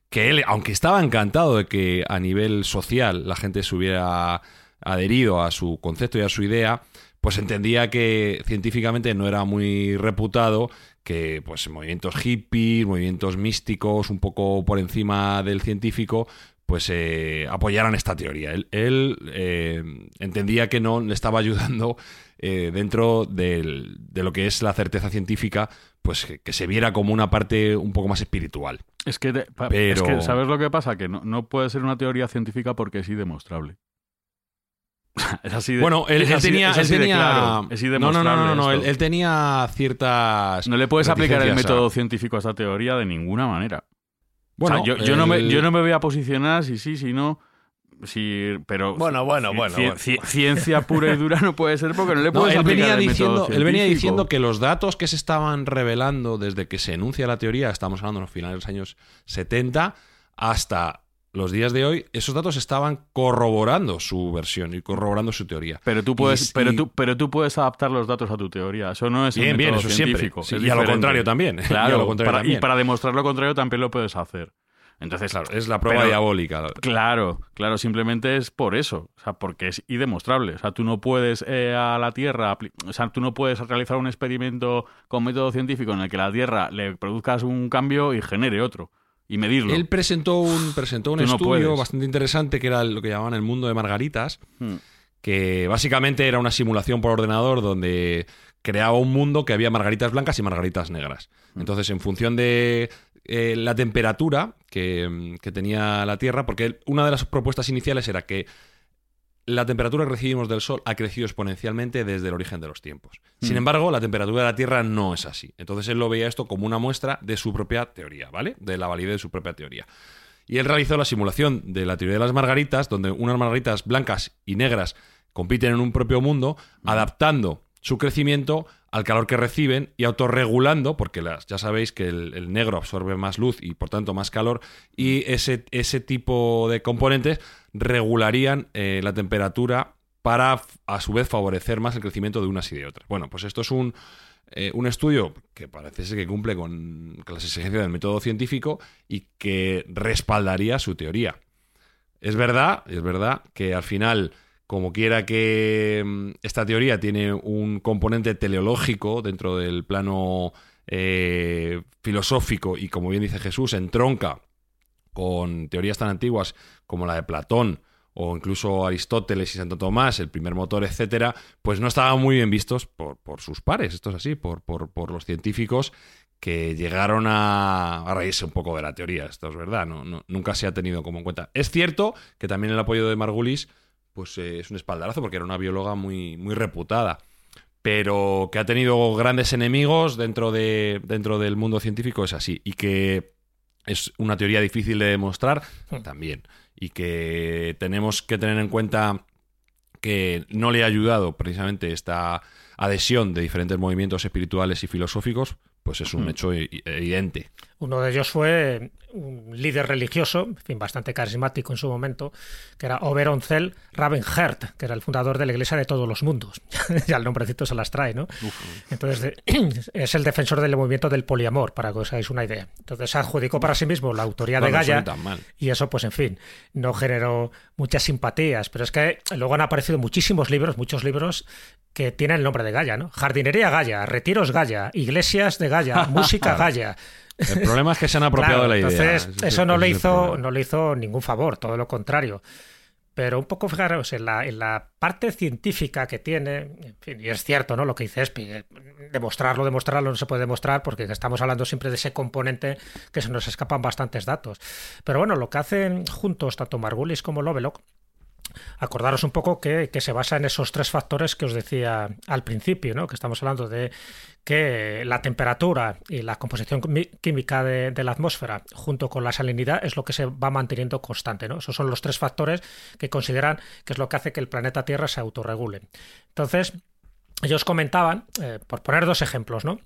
que él, aunque estaba encantado de que a nivel social la gente se hubiera adherido a su concepto y a su idea, pues entendía que científicamente no era muy reputado que pues movimientos hippies, movimientos místicos, un poco por encima del científico, pues eh, apoyaran esta teoría. Él, él, eh, entendía que no le estaba ayudando eh, dentro del- de lo que es la certeza científica, pues que, que se viera como una parte un poco más espiritual. Es que, te- Pero- es que, ¿sabes lo que pasa? Que no, no puede ser una teoría científica porque es indemostrable. es así de, Bueno, él, es él así- tenía. es él así de tenía claro, es no, no, no, no, no, él, tenía ciertas. No le puedes aplicar el a- método científico a esta teoría de ninguna manera. Bueno, O sea, yo, yo no me, él- yo no me voy a posicionar si sí, si no. Si, pero Bueno, bueno, bueno, ci- bueno. ci- ciencia pura y dura no puede ser porque no le No, puedes él aplicar venía, el diciendo, él venía diciendo que los datos que se estaban revelando desde que se enuncia la teoría, estamos hablando en los finales de los años 70, hasta los días de hoy, esos datos estaban corroborando su versión y corroborando su teoría. Pero tú puedes, Y- pero tú, pero tú puedes adaptar los datos a tu teoría. Eso no es Bien, bien, eso siempre. científico. Sí, es y a lo contrario también. Y a Claro, lo contrario para- también. y para demostrar lo contrario también lo puedes hacer. Entonces, Claro, es la prueba Pero- diabólica. Claro, claro, simplemente es por eso, o sea, porque es indemostrable. O sea, tú no puedes eh, a la Tierra, o sea, tú no puedes realizar un experimento con método científico en el que la Tierra le produzcas un cambio y genere otro y medirlo. Él presentó un, presentó un Tú estudio bastante interesante que era lo que llamaban el mundo de Margaritas, Hmm. que básicamente era una simulación por ordenador donde creaba un mundo que había margaritas blancas y margaritas negras. Hmm. Entonces, en función de eh, la temperatura que, que tenía la Tierra, porque una de las propuestas iniciales era que la temperatura que recibimos del Sol ha crecido exponencialmente desde el origen de los tiempos. Sin Mm. embargo, la temperatura de la Tierra no es así. Entonces él lo veía esto como una muestra de su propia teoría, ¿vale? De la validez de su propia teoría. Y él realizó la simulación de la teoría de las margaritas, donde unas margaritas blancas y negras compiten en un propio mundo, adaptando su crecimiento al calor que reciben y autorregulando, porque las, ya sabéis que el, negro absorbe más luz y por tanto más calor, y ese, ese tipo de componentes regularían eh, la temperatura para a su vez favorecer más el crecimiento de unas y de otras. Bueno, pues esto es un, eh, un estudio que parece ser que cumple con, con las exigencias del método científico y que respaldaría su teoría. Es verdad, es verdad que al final, como quiera que mm, esta teoría tiene un componente teleológico dentro del plano eh, filosófico y como bien dice Jesús, entronca con teorías tan antiguas como la de Platón o incluso Aristóteles y Santo Tomás, el primer motor, etcétera, pues no estaban muy bien vistos por, por sus pares, esto es así, por, por, los científicos que llegaron a, a reírse un poco de la teoría, esto es verdad, no- nunca se ha tenido como en cuenta. Es cierto que también el apoyo de Margulis pues, eh, es un espaldarazo porque era una bióloga muy, muy reputada, pero que ha tenido grandes enemigos dentro, de, dentro del mundo científico es así, y que es una teoría difícil de demostrar también, y que tenemos que tener en cuenta que no le ha ayudado precisamente esta adhesión de diferentes movimientos espirituales y filosóficos, pues es un hecho e- evidente. Uno de ellos fue un líder religioso, en fin, bastante carismático en su momento, que era Oberon Zell Ravenhert, que era el fundador de la Iglesia de todos los mundos. ya el nombrecito se las trae, ¿no? Entonces, es el defensor del movimiento del poliamor, para que os hagáis una idea. Entonces, adjudicó para sí mismo la autoría de No, Gaia. Y eso, pues en fin, no generó muchas simpatías. Pero es que luego han aparecido muchísimos libros, muchos libros que tienen el nombre de Gaia, ¿no? Jardinería Gaia, retiros Gaia, iglesias de Gaia, música Gaia. El problema es que se han apropiado Claro, de la idea. Entonces, eso no le hizo, no le hizo ningún favor, todo lo contrario. Pero un poco, fijaros, en la, en la parte científica que tiene, en fin, y es cierto, ¿no? Lo que dice Espi, eh, demostrarlo, demostrarlo no se puede demostrar porque estamos hablando siempre de ese componente que se nos escapan bastantes datos. Pero bueno, lo que hacen juntos tanto Margulis como Lovelock acordaros un poco que, se basa en esos tres factores que os decía al principio, ¿no? que estamos hablando de que la temperatura y la composición química de, de la atmósfera junto con la salinidad es lo que se va manteniendo constante. ¿no? Esos son los tres factores que consideran que es lo que hace que el planeta Tierra se autorregule. Entonces, ellos comentaban, eh, por poner dos ejemplos, ¿no?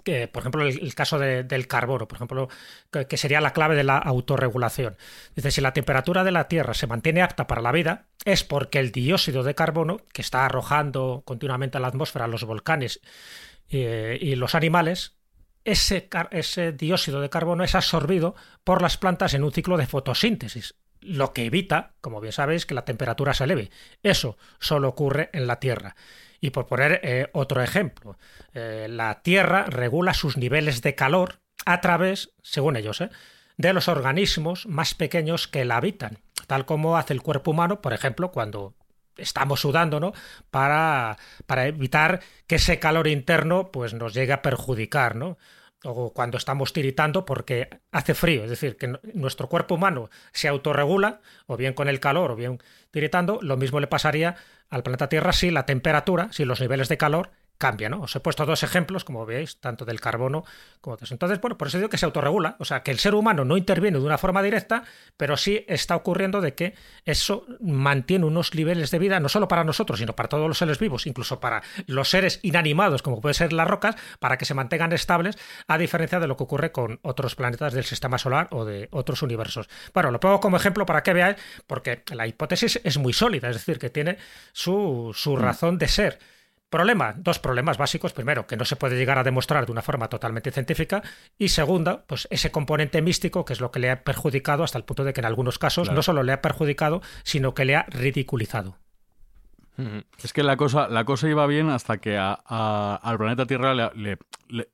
Que, por ejemplo, el, caso de- del carbono, por ejemplo, que, sería la clave de la autorregulación. Dice, si la temperatura de la Tierra se mantiene apta para la vida, es porque el dióxido de carbono, que está arrojando continuamente a la atmósfera los volcanes eh, y los animales, ese, ese dióxido de carbono es absorbido por las plantas en un ciclo de fotosíntesis, lo que evita, como bien sabéis, que la temperatura se eleve. Eso solo ocurre en la Tierra. Y por poner eh, otro ejemplo, eh, la Tierra regula sus niveles de calor a través, según ellos, eh, de los organismos más pequeños que la habitan, tal como hace el cuerpo humano, por ejemplo, cuando estamos sudando, ¿no? Para, para evitar que ese calor interno pues, nos llegue a perjudicar, ¿no? O cuando estamos tiritando porque hace frío, es decir, que nuestro cuerpo humano se autorregula, o bien con el calor, o bien tiritando, lo mismo le pasaría al planeta Tierra si la temperatura, si los niveles de calor cambian, ¿no? Os he puesto dos ejemplos, como veis, tanto del carbono como otros. Entonces, bueno, por eso digo que se autorregula, o sea, que el ser humano no interviene de una forma directa, pero sí está ocurriendo de que eso mantiene unos niveles de vida, no solo para nosotros, sino para todos los seres vivos, incluso para los seres inanimados, como pueden ser las rocas, para que se mantengan estables, a diferencia de lo que ocurre con otros planetas del sistema solar o de otros universos. Bueno, lo pongo como ejemplo para que veáis, porque la hipótesis es muy sólida, es decir, que tiene su, su razón de ser. Problema, dos problemas básicos. Primero, que no se puede llegar a demostrar de una forma totalmente científica. Y segunda, pues ese componente místico, que es lo que le ha perjudicado hasta el punto de que en algunos casos no solo le ha perjudicado, sino que le ha ridiculizado. Es que la cosa, la cosa iba bien hasta que a- a- al planeta Tierra le, le- le-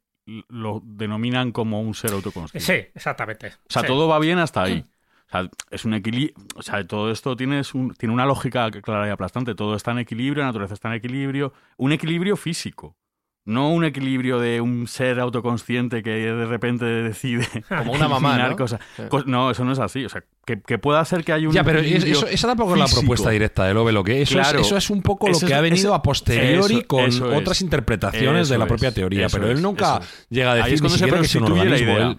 lo denominan como un ser autoconsciente. Sí, exactamente. O sea, Sí. todo va bien hasta ahí. O sea, es un equilibrio. O sea, todo esto tiene, un- tiene una lógica clara y aplastante. Todo está en equilibrio, la naturaleza está en equilibrio. Un equilibrio físico. No un equilibrio de un ser autoconsciente que de repente decide. Como una mamá, eliminar ¿no? cosas. Sí. No, eso no es así. O sea, que, que pueda ser que haya un. Ya, pero es- eso, esa tampoco es la físico. propuesta directa de Love, lo que eso, Claro. es, eso es un poco lo Eso que es- ha venido eso- a posteriori eso- con eso es. otras interpretaciones de la propia es, teoría, eso pero él es, nunca es. llega a Ahí decir es ni cuando se que es un la idea. Él,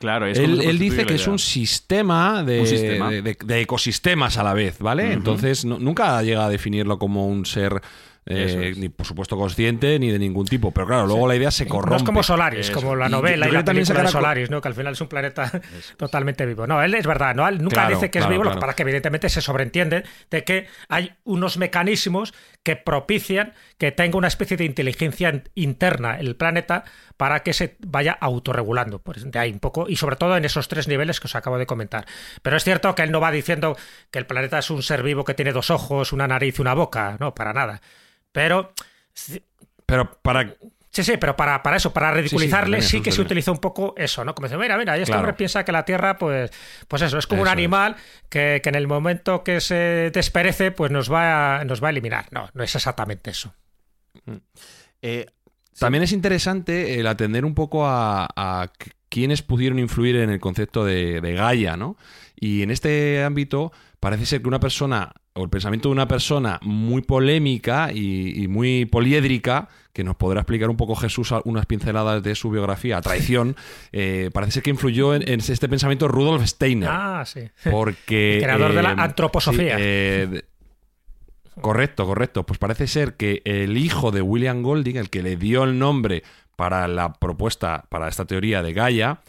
Claro, es él, él dice que es un sistema de, Un sistema. de- de- de ecosistemas a la vez, ¿vale? Entonces no- nunca llega a definirlo como un ser, eh, es. ni por supuesto consciente, ni de ningún tipo. Pero claro, luego la idea se corrompe. No es como Solaris, Eso. como la Y novela y, la que también se película de Solaris, ¿no? que al final es un planeta totalmente vivo. No, él es verdad, ¿no? Él nunca Claro, dice que es claro, vivo, lo claro. que pasa es que evidentemente se sobreentiende de que hay unos mecanismos que propician que tenga una especie de inteligencia in- interna el planeta para que se vaya autorregulando. Pues de ahí un poco, y sobre todo en esos tres niveles que os acabo de comentar. Pero es cierto que él no va diciendo que el planeta es un ser vivo que tiene dos ojos, una nariz y una boca, no, para nada. Pero Pero para Sí, sí, pero para, para eso, para ridiculizarle, sí, que se utiliza un poco eso, ¿no? Como dice, mira, mira, este Claro. hombre piensa que la Tierra, pues, pues eso, es como un Eso animal que, que en el momento que se desperece, pues nos va, a, nos va a eliminar. No, no es exactamente eso. Eh, También es interesante el atender un poco a, a qu- quienes pudieron influir en el concepto de, de Gaia, ¿no? Y en este ámbito parece ser que una persona, o el pensamiento de una persona muy polémica y, y muy poliédrica, que nos podrá explicar un poco Jesús unas pinceladas de su biografía, a traición, eh, parece ser que influyó en, en este pensamiento Rudolf Steiner. Ah, sí. Porque. El creador de la eh, antroposofía. sí, eh, Correcto, correcto. Pues parece ser que el hijo de William Golding, el que le dio el nombre para la propuesta, para esta teoría de Gaia,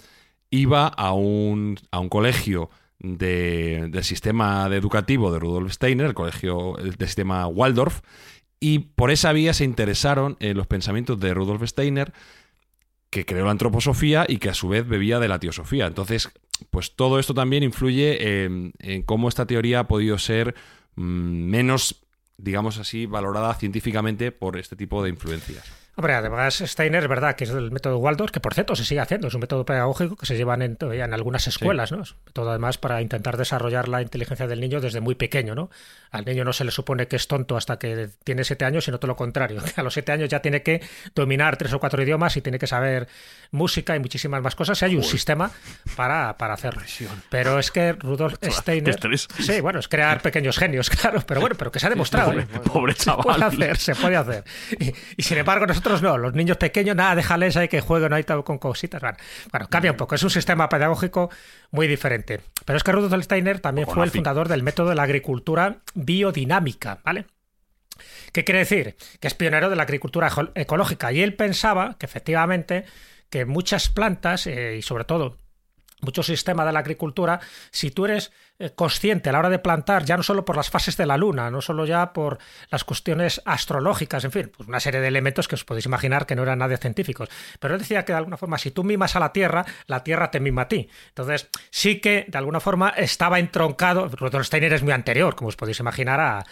iba a un, a un colegio de- del sistema educativo de Rudolf Steiner, el colegio el del sistema Waldorf, y por esa vía se interesaron en los pensamientos de Rudolf Steiner, que creó la antroposofía y que a su vez bebía de la teosofía. Entonces, pues todo esto también influye en, en cómo esta teoría ha podido ser mm, menos, digamos así, valorada científicamente por este tipo de influencias. Hombre, además Steiner es verdad que es del método Waldorf, que por cierto se sigue haciendo, es un método pedagógico que se llevan en, en algunas escuelas, ¿no? Método además para intentar desarrollar la inteligencia del niño desde muy pequeño, ¿no? Al niño no se le supone que es tonto hasta que tiene siete años, sino todo lo contrario, a los siete años ya tiene que dominar tres o cuatro idiomas y tiene que saber música y muchísimas más cosas. Y hay un sistema para, para hacerlo. Pero es que Rudolf Steiner... Sí, bueno, es crear pequeños genios, claro, pero bueno, pero que se ha demostrado. Pobre, ¿eh? pobre Se puede chaval. hacer, se puede hacer. Y, y sin embargo, nosotros no, los niños pequeños, nada, déjales ahí que jueguen ahí con cositas. Bueno, bueno, cambia un poco, es un sistema pedagógico muy diferente. Pero es que Rudolf Steiner también fue el fundador del método de la agricultura biodinámica, ¿vale? ¿Qué quiere decir? Que es pionero de la agricultura eco- ecológica. Y él pensaba que efectivamente que muchas plantas, eh, y sobre todo mucho sistema de la agricultura, si tú eres eh, consciente a la hora de plantar, ya no solo por las fases de la luna, no solo ya por las cuestiones astrológicas, en fin, pues una serie de elementos que os podéis imaginar que no eran nada científicos. Pero él decía que de alguna forma, si tú mimas a la Tierra, la Tierra te mima a ti. Entonces, sí que de alguna forma estaba entroncado. Steiner es muy anterior, como os podéis imaginar, a,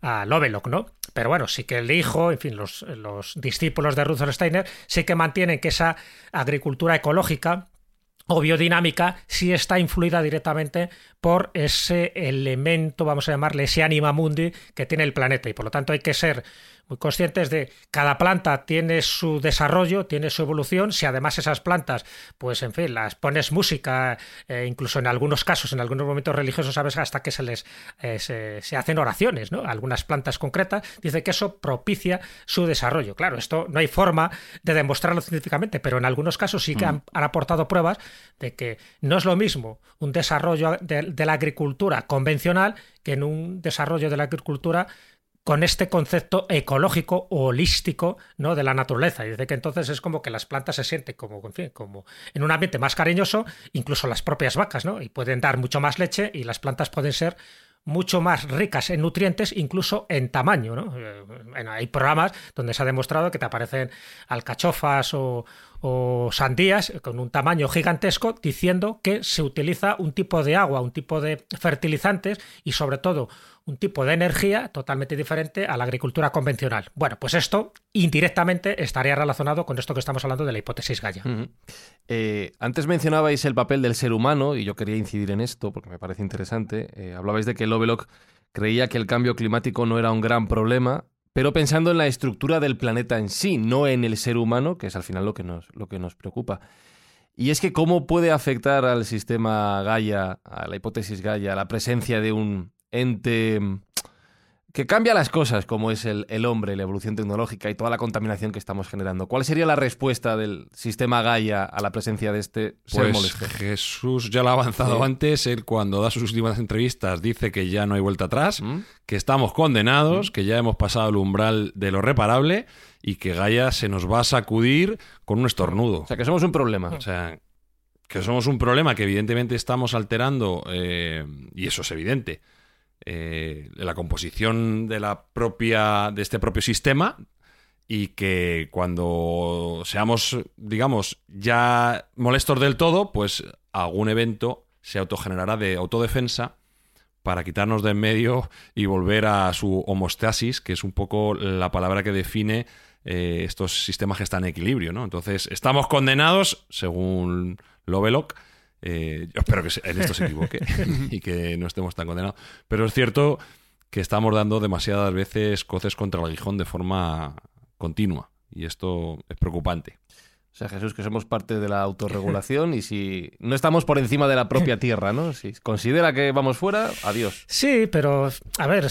a Lovelock, ¿no? Pero bueno, sí que el hijo, en fin, los, los discípulos de Rudolf Steiner sí que mantienen que esa agricultura ecológica o biodinámica sí está influida directamente por ese elemento, vamos a llamarle ese anima mundi que tiene el planeta. Y por lo tanto hay que ser muy conscientes de cada planta tiene su desarrollo, tiene su evolución, si además esas plantas, pues en fin, las pones música, eh, incluso en algunos casos, en algunos momentos religiosos, sabes hasta que se les eh, se, se hacen oraciones, ¿no? Algunas plantas concretas, dice que eso propicia su desarrollo. Claro, esto no hay forma de demostrarlo científicamente, pero en algunos casos sí que han, han aportado pruebas de que no es lo mismo un desarrollo de, de la agricultura convencional que en un desarrollo de la agricultura con este concepto ecológico o holístico ¿no? de la naturaleza. Y dice que entonces es como que las plantas se sienten como, en fin, como en un ambiente más cariñoso, incluso las propias vacas, ¿no? Y pueden dar mucho más leche y las plantas pueden ser mucho más ricas en nutrientes, incluso en tamaño. ¿no? Eh, bueno, hay programas donde se ha demostrado que te aparecen alcachofas o, o sandías con un tamaño gigantesco diciendo que se utiliza un tipo de agua, un tipo de fertilizantes y sobre todo un tipo de energía totalmente diferente a la agricultura convencional. Bueno, pues esto indirectamente estaría relacionado con esto que estamos hablando de la hipótesis Gaia. Eh, antes mencionabais el papel del ser humano y yo quería incidir en esto porque me parece interesante. Eh, hablabais de que Lovelock creía que el cambio climático no era un gran problema, pero pensando en la estructura del planeta en sí, no en el ser humano, que es al final lo que nos, lo que nos preocupa. Y es que cómo puede afectar al sistema Gaia, a la hipótesis Gaia, la presencia de un ente mm, que cambia las cosas, como es el, el hombre, la evolución tecnológica y toda la contaminación que estamos generando. ¿Cuál sería la respuesta del sistema Gaia a la presencia de este ser Pues? Jesús ya lo ha avanzado Sí. antes. Él, cuando da sus últimas entrevistas, dice que ya no hay vuelta atrás, ¿Mm? que estamos condenados, que ya hemos pasado el umbral de lo reparable y que Gaia se nos va a sacudir con un estornudo. O sea, que somos un problema. O sea, que somos un problema que evidentemente estamos alterando, eh, y eso es evidente, eh, la composición de la propia, de este propio sistema, y que cuando seamos, digamos, ya molestos del todo, pues algún evento se autogenerará de autodefensa para quitarnos de en medio y volver a su homostasis, que es un poco la palabra que define eh, estos sistemas que están en equilibrio, ¿no? Entonces, estamos condenados, según Lovelock. Eh, yo espero que en esto se equivoque y que no estemos tan condenados. Pero es cierto que estamos dando demasiadas veces coces contra el aguijón de forma continua. Y esto es preocupante. O sea, Jesús, que somos parte de la autorregulación y si no estamos por encima de la propia Tierra, ¿no? Si considera que vamos fuera, adiós. Sí, pero a ver,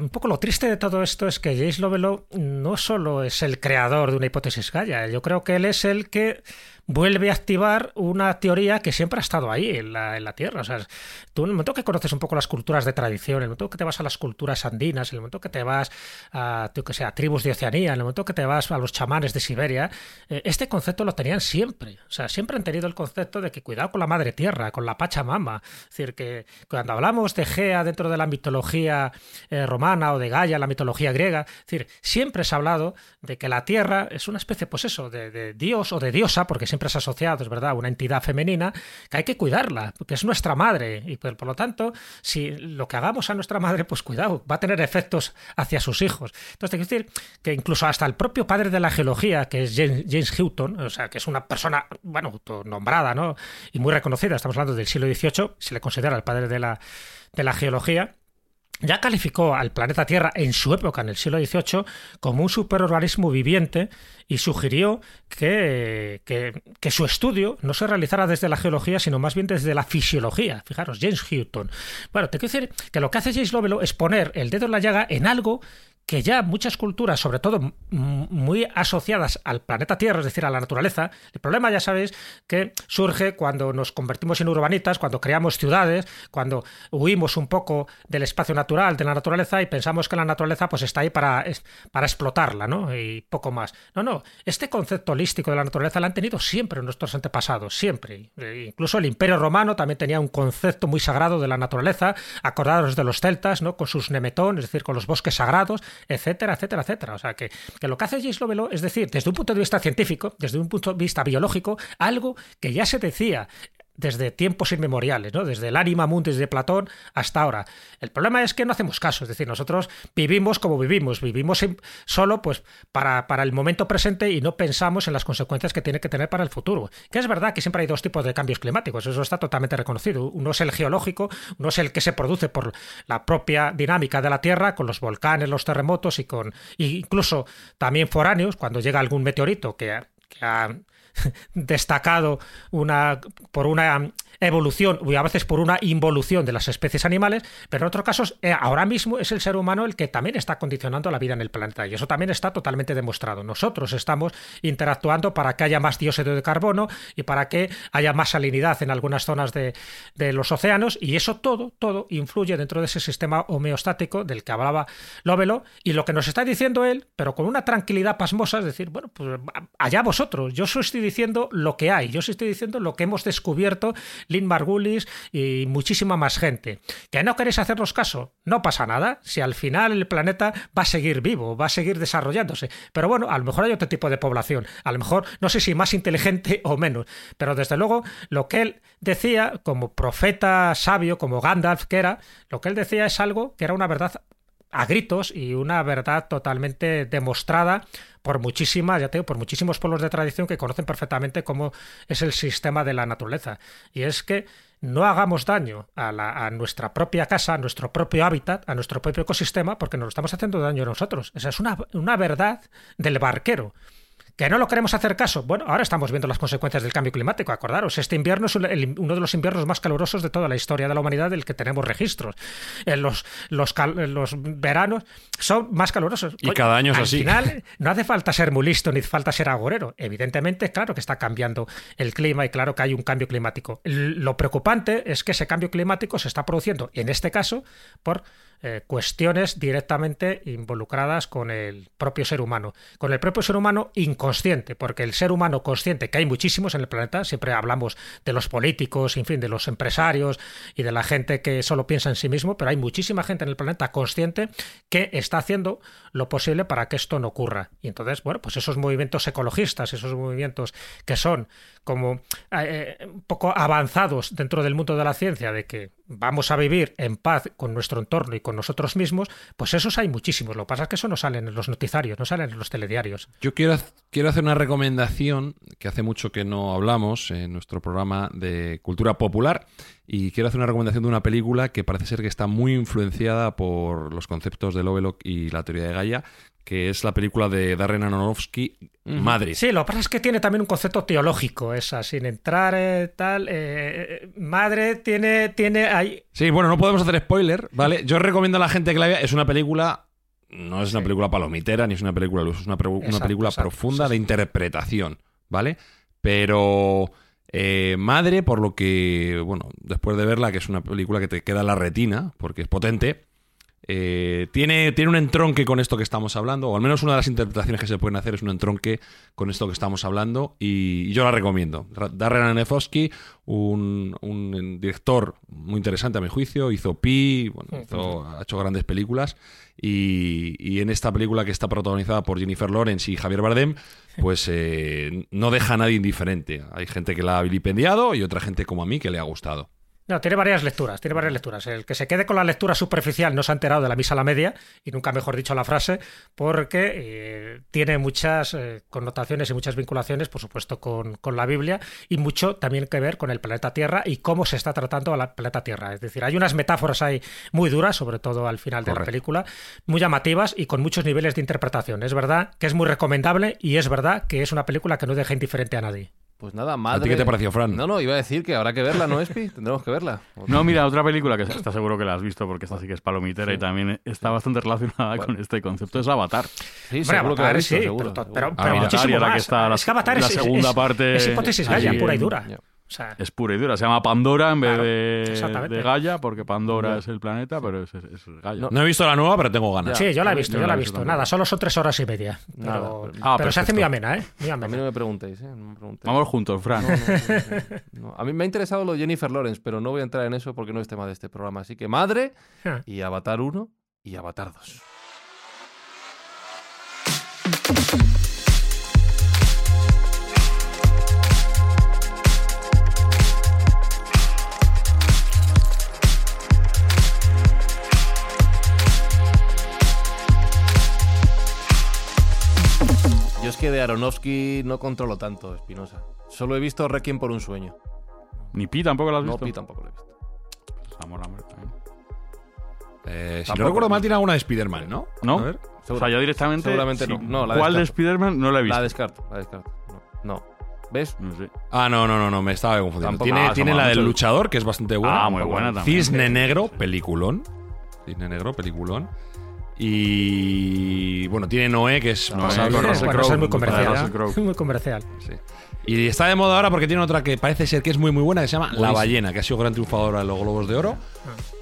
un poco lo triste de todo esto es que James Lovelo no solo es el creador de una hipótesis Gaia, yo creo que él es el que vuelve a activar una teoría que siempre ha estado ahí en la, en la Tierra. O sea, tú en el momento que conoces un poco las culturas de tradición, en el momento que te vas a las culturas andinas, en el momento que te vas a, que sea, tribus de Oceanía, en el momento que te vas a los chamanes de Siberia, eh, este concepto lo tenían siempre. O sea, siempre han tenido el concepto de que cuidado con la madre tierra, con la Pachamama. Es decir, que cuando hablamos de Gea dentro de la mitología eh, romana o de Gaia, la mitología griega, decir, siempre se ha hablado de que la tierra es una especie, pues eso, de, de dios o de diosa, porque siempre siempre asociado, es verdad, una entidad femenina, que hay que cuidarla, porque es nuestra madre. Y por, lo tanto, si lo que hagamos a nuestra madre, pues cuidado, va a tener efectos hacia sus hijos. Entonces, tengo que decir que incluso hasta el propio padre de la geología, que es James, James Houghton, o sea, que es una persona, bueno, nombrada, ¿no? Y muy reconocida, estamos hablando del siglo XVIII, se le considera el padre de la, de la geología, ya calificó al planeta Tierra en su época, en el siglo XVIII, como un superorganismo viviente y sugirió que, que, su estudio no se realizara desde la geología, sino más bien desde la fisiología. Fijaros, James Houghton. Bueno, te quiero decir que lo que hace James Lovell es poner el dedo en la llaga en algo que ya muchas culturas, sobre todo muy asociadas al planeta Tierra, es decir, a la naturaleza, el problema ya sabéis que surge cuando nos convertimos en urbanitas, cuando creamos ciudades, cuando huimos un poco del espacio natural, de la naturaleza y pensamos que la naturaleza pues está ahí para, para explotarla, ¿no? Y poco más. No, no, este concepto holístico de la naturaleza lo han tenido siempre nuestros antepasados, siempre. E incluso el Imperio Romano también tenía un concepto muy sagrado de la naturaleza, acordados de los celtas, ¿no? Con sus nemetón, es decir, con los bosques sagrados, etcétera, etcétera, etcétera. O sea, que, que lo que hace James Lovelo es decir, desde un punto de vista científico, desde un punto de vista biológico, algo que ya se decía desde tiempos inmemoriales, ¿no? Desde el ánima mundes de Platón hasta ahora. El problema es que no hacemos caso, es decir, nosotros vivimos como vivimos, vivimos solo pues para, para, el momento presente y no pensamos en las consecuencias que tiene que tener para el futuro. Que es verdad que siempre hay dos tipos de cambios climáticos, eso está totalmente reconocido. Uno es el geológico, uno es el que se produce por la propia dinámica de la Tierra, con los volcanes, los terremotos y con incluso también foráneos, cuando llega algún meteorito que, que ha destacado una, por una evolución y a veces por una involución de las especies animales, pero en otros casos eh, ahora mismo es el ser humano el que también está condicionando la vida en el planeta y eso también está totalmente demostrado. Nosotros estamos interactuando para que haya más dióxido de carbono y para que haya más salinidad en algunas zonas de, los océanos y eso todo, todo influye dentro de ese sistema homeostático del que hablaba Lovelo y lo que nos está diciendo él, pero con una tranquilidad pasmosa, es decir, bueno, pues allá vosotros, yo estoy diciendo lo que hay, yo os estoy diciendo lo que hemos descubierto Lynn Margulis y muchísima más gente. ¿Que no queréis hacernos caso? No pasa nada, si al final el planeta va a seguir vivo, va a seguir desarrollándose. Pero bueno, a lo mejor hay otro tipo de población, a lo mejor no sé si más inteligente o menos, pero desde luego lo que él decía como profeta sabio, como Gandalf que era, lo que él decía es algo que era una verdad a gritos y una verdad totalmente demostrada por muchísimas, ya tengo, por muchísimos pueblos de tradición que conocen perfectamente cómo es el sistema de la naturaleza. Y es que no hagamos daño a, la, nuestra propia casa, a nuestro propio hábitat, a nuestro propio ecosistema, porque nos estamos haciendo daño a nosotros. Esa es una, una verdad del barquero. ¿Que no lo queremos hacer caso? Bueno, ahora estamos viendo las consecuencias del cambio climático. Acordaros, este invierno es uno de los inviernos más calurosos de toda la historia de la humanidad del que tenemos registros. Eh, los, los, los veranos son más calurosos. Y cada año es al así. Al final, no hace falta ser muy listo ni falta ser agorero. Evidentemente, claro que está cambiando el clima y claro que hay un cambio climático. Lo preocupante es que ese cambio climático se está produciendo, en este caso, por eh, cuestiones directamente involucradas con el propio ser humano. Con el propio ser humano inconsciente, porque el ser humano consciente, que hay muchísimos en el planeta, siempre hablamos de los políticos, en fin, de los empresarios y de la gente que solo piensa en sí mismo, pero hay muchísima gente en el planeta consciente que está haciendo lo posible para que esto no ocurra. Y entonces, bueno, pues esos movimientos ecologistas, esos movimientos que son como eh, un poco avanzados dentro del mundo de la ciencia, de que vamos a vivir en paz con nuestro entorno y con nosotros mismos, pues esos hay muchísimos. Lo que pasa es que eso no salen en los noticiarios, no salen en los telediarios. Yo quiero, quiero hacer una recomendación que hace mucho que no hablamos en nuestro programa de cultura popular y quiero hacer una recomendación de una película que parece ser que está muy influenciada por los conceptos de Lovelock y la teoría de Gaia, que es la película de Darren Aronofsky, Madre. Sí, lo que pasa es que tiene también un concepto teológico, esa, sin entrar eh, tal. eh, madre tiene, tiene ahí. Sí, bueno, no podemos hacer spoiler, ¿vale? Yo recomiendo a la gente que la vea. Es una película. No es una película palomitera ni es una película luz, es una, película exacto, profunda de interpretación, ¿vale? Pero. eh, Madre, por lo que. Bueno, después de verla, que es una película que te queda en la retina, porque es potente. Eh, tiene, tiene un entronque con esto que estamos hablando, o al menos una de las interpretaciones que se pueden hacer es un entronque con esto que estamos hablando, y, y yo la recomiendo. Darren Aronofsky, un, un director muy interesante a mi juicio, hizo Pi, bueno, hizo- ha hecho grandes películas, y, y en esta película que está protagonizada por Jennifer Lawrence y Javier Bardem, pues eh, no deja a nadie indiferente. Hay gente que la ha vilipendiado y otra gente como a mí que le ha gustado. No, tiene varias lecturas, tiene varias lecturas. El que se quede con la lectura superficial no se ha enterado de la misa a la media, y nunca mejor dicho la frase, porque eh, tiene muchas eh, connotaciones y muchas vinculaciones, por supuesto, con, con la Biblia, y mucho también que ver con el planeta Tierra y cómo se está tratando al planeta Tierra. Es decir, hay unas metáforas ahí muy duras, sobre todo al final de la película, muy llamativas y con muchos niveles de interpretación. Es verdad que es muy recomendable y es verdad que es una película que no deja indiferente a nadie. Pues nada, madre. qué te pareció, Fran? No, no, iba a decir que habrá que verla, ¿no, Espi? Tendremos que verla. No, mira, otra película que está seguro que la has visto porque esta sí que es palomitera Sí. y también está bastante relacionada con este concepto. Es Avatar. Sí, Hombre, seguro que la Avatar, he visto, sí, seguro, pero, pero, pero Avatar, muchísimo que está la- es que Avatar la es, es- segunda es- parte es hipótesis Gaia, allí pura y dura. O sea, Es pura y dura. Se llama Pandora en vez Claro, de, de Gaia, porque Pandora es el planeta, pero es, es, es Gaia. No. No he visto la nueva, pero tengo ganas. sí, yo la he visto, yo la he visto. visto Nada, solo son tres horas y media. Nada, Pero, Ah, pero se hace muy amena, ¿eh? Muy A mí no me preguntéis, ¿eh? No me preguntéis. Vamos juntos, Fran. No, no, no, no. A mí me ha interesado lo de Jennifer Lawrence, pero no voy a entrar en eso porque no es tema de este programa. Así que Madre y Avatar 1 y Avatar 2. Que de Aronofsky no controlo tanto, Espinosa. Solo he visto Requiem por un sueño. Ni Pi tampoco la has No, visto. Pi tampoco lo he visto. Amor, amor, también. Eh, si no recuerdo mal, tiene alguna de Spider-Man, ¿no? ¿No? A ver. O sea, ya directamente. Seguramente no. No, la ¿Cuál de. Spider-Man no la he visto? La descarto, la descarto. No. no. ¿Ves? No sé. Ah, no, no, no, no, me estaba confundiendo. Tampoco. Tiene, Ah, tiene la del luchador, que es bastante buena. Ah, muy buena también. Cisne Negro, peliculón. Cisne Negro, peliculón. Y bueno, tiene Noé, que es Noé, basado con Russell Crowe, es muy con comercial. Muy comercial. Sí. Y está de moda ahora porque tiene otra que parece ser que es muy muy buena, que se llama La. Ballena, que ha sido gran triunfadora de los Globos de Oro.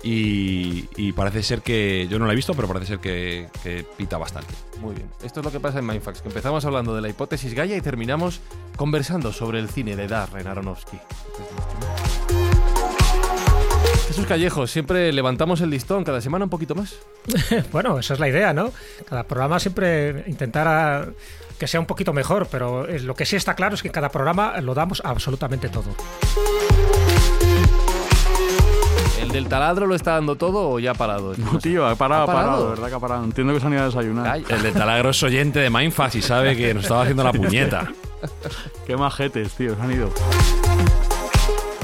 Y, y parece ser que, yo no la he visto, pero parece ser que, que pita bastante. Muy bien. Esto es lo que pasa en Mindfax, que empezamos hablando de la hipótesis Gaia y terminamos conversando sobre el cine de Darren Aronofsky. Jesús Callejo, siempre levantamos el listón, cada semana un poquito más. Bueno, esa es la idea, ¿no? Cada programa siempre intentará que sea un poquito mejor, pero es- lo que sí está claro es que en cada programa lo damos absolutamente todo. ¿El del taladro lo está dando todo o ya ha parado? No, tío, ha parado, ¿Ha parado, parado? verdad que ha parado. Entiendo que se han ido a desayunar. Calla. El de Talagro es oyente de Mindfast y sabe que nos estaba haciendo la puñeta. Qué majetes, tío, se han ido.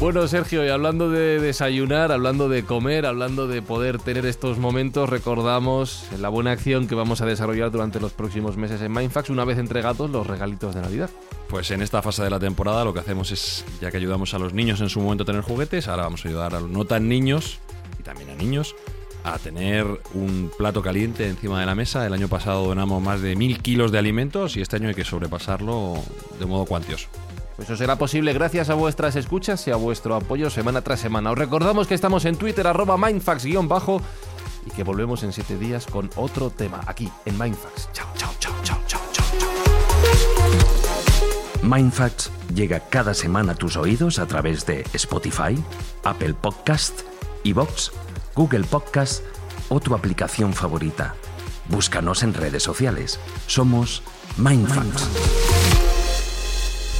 Bueno, Sergio, y hablando de desayunar, hablando de comer, hablando de poder tener estos momentos, recordamos la buena acción que vamos a desarrollar durante los próximos meses en Mindfax, una vez entregados los regalitos de Navidad. Pues en esta fase de la temporada lo que hacemos es, ya que ayudamos a los niños en su momento a tener juguetes, ahora vamos a ayudar a los no tan niños y también a niños a tener un plato caliente encima de la mesa. El año pasado donamos más de mil kilos de alimentos y este año hay que sobrepasarlo de modo cuantioso. Pues eso será posible gracias a vuestras escuchas y a vuestro apoyo semana tras semana. Os recordamos que estamos en Twitter, arroba mindfax-bajo, y que volvemos en siete días con otro tema, aquí en Mindfax. Chao, chao, chao, chao, chao, chao. Mindfacts llega cada semana a tus oídos a través de Spotify, Apple Podcast, Evox, Google Podcast o tu aplicación favorita. Búscanos en redes sociales. Somos Mindfacts.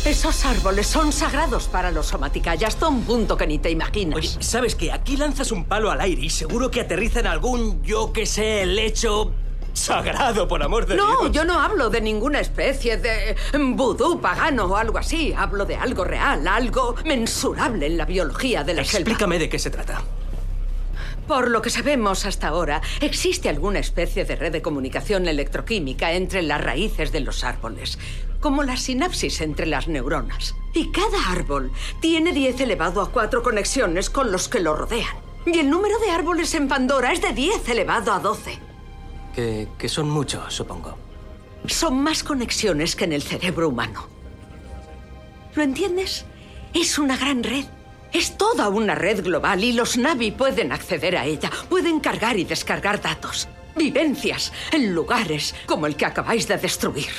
Esos árboles son sagrados para los somaticayas, hasta un punto que ni te imaginas. Oye, ¿sabes qué? Aquí lanzas un palo al aire y seguro que aterriza en algún, yo que sé, lecho sagrado, por amor de no, Dios. yo no hablo de ninguna especie de vudú pagano o algo así. Hablo de algo real, algo mensurable en la biología de la selva. Explícame de qué se trata. Por lo que sabemos hasta ahora, existe alguna especie de red de comunicación electroquímica entre las raíces de los árboles, como la sinapsis entre las neuronas. Y cada árbol tiene 10 elevado a 4 conexiones con los que lo rodean. Y el número de árboles en Pandora es de 10 elevado a 12. Que, que son muchos, supongo. Son más conexiones que en el cerebro humano. ¿Lo entiendes? Es una gran red. Es toda una red global y los Navi pueden acceder a ella. Pueden cargar y descargar datos. Vivencias en lugares como el que acabáis de destruir.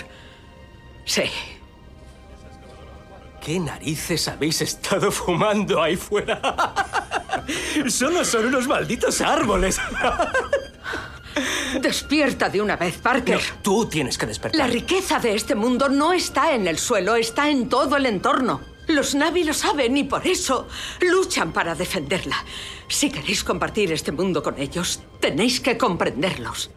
Sí. ¿Qué narices habéis estado fumando ahí fuera? Solo son unos malditos árboles. Despierta de una vez, Parker. No, tú tienes que despertar. La riqueza de este mundo no está en el suelo, está en todo el entorno. Los Navi lo saben y por eso luchan para defenderla. Si queréis compartir este mundo con ellos, tenéis que comprenderlos.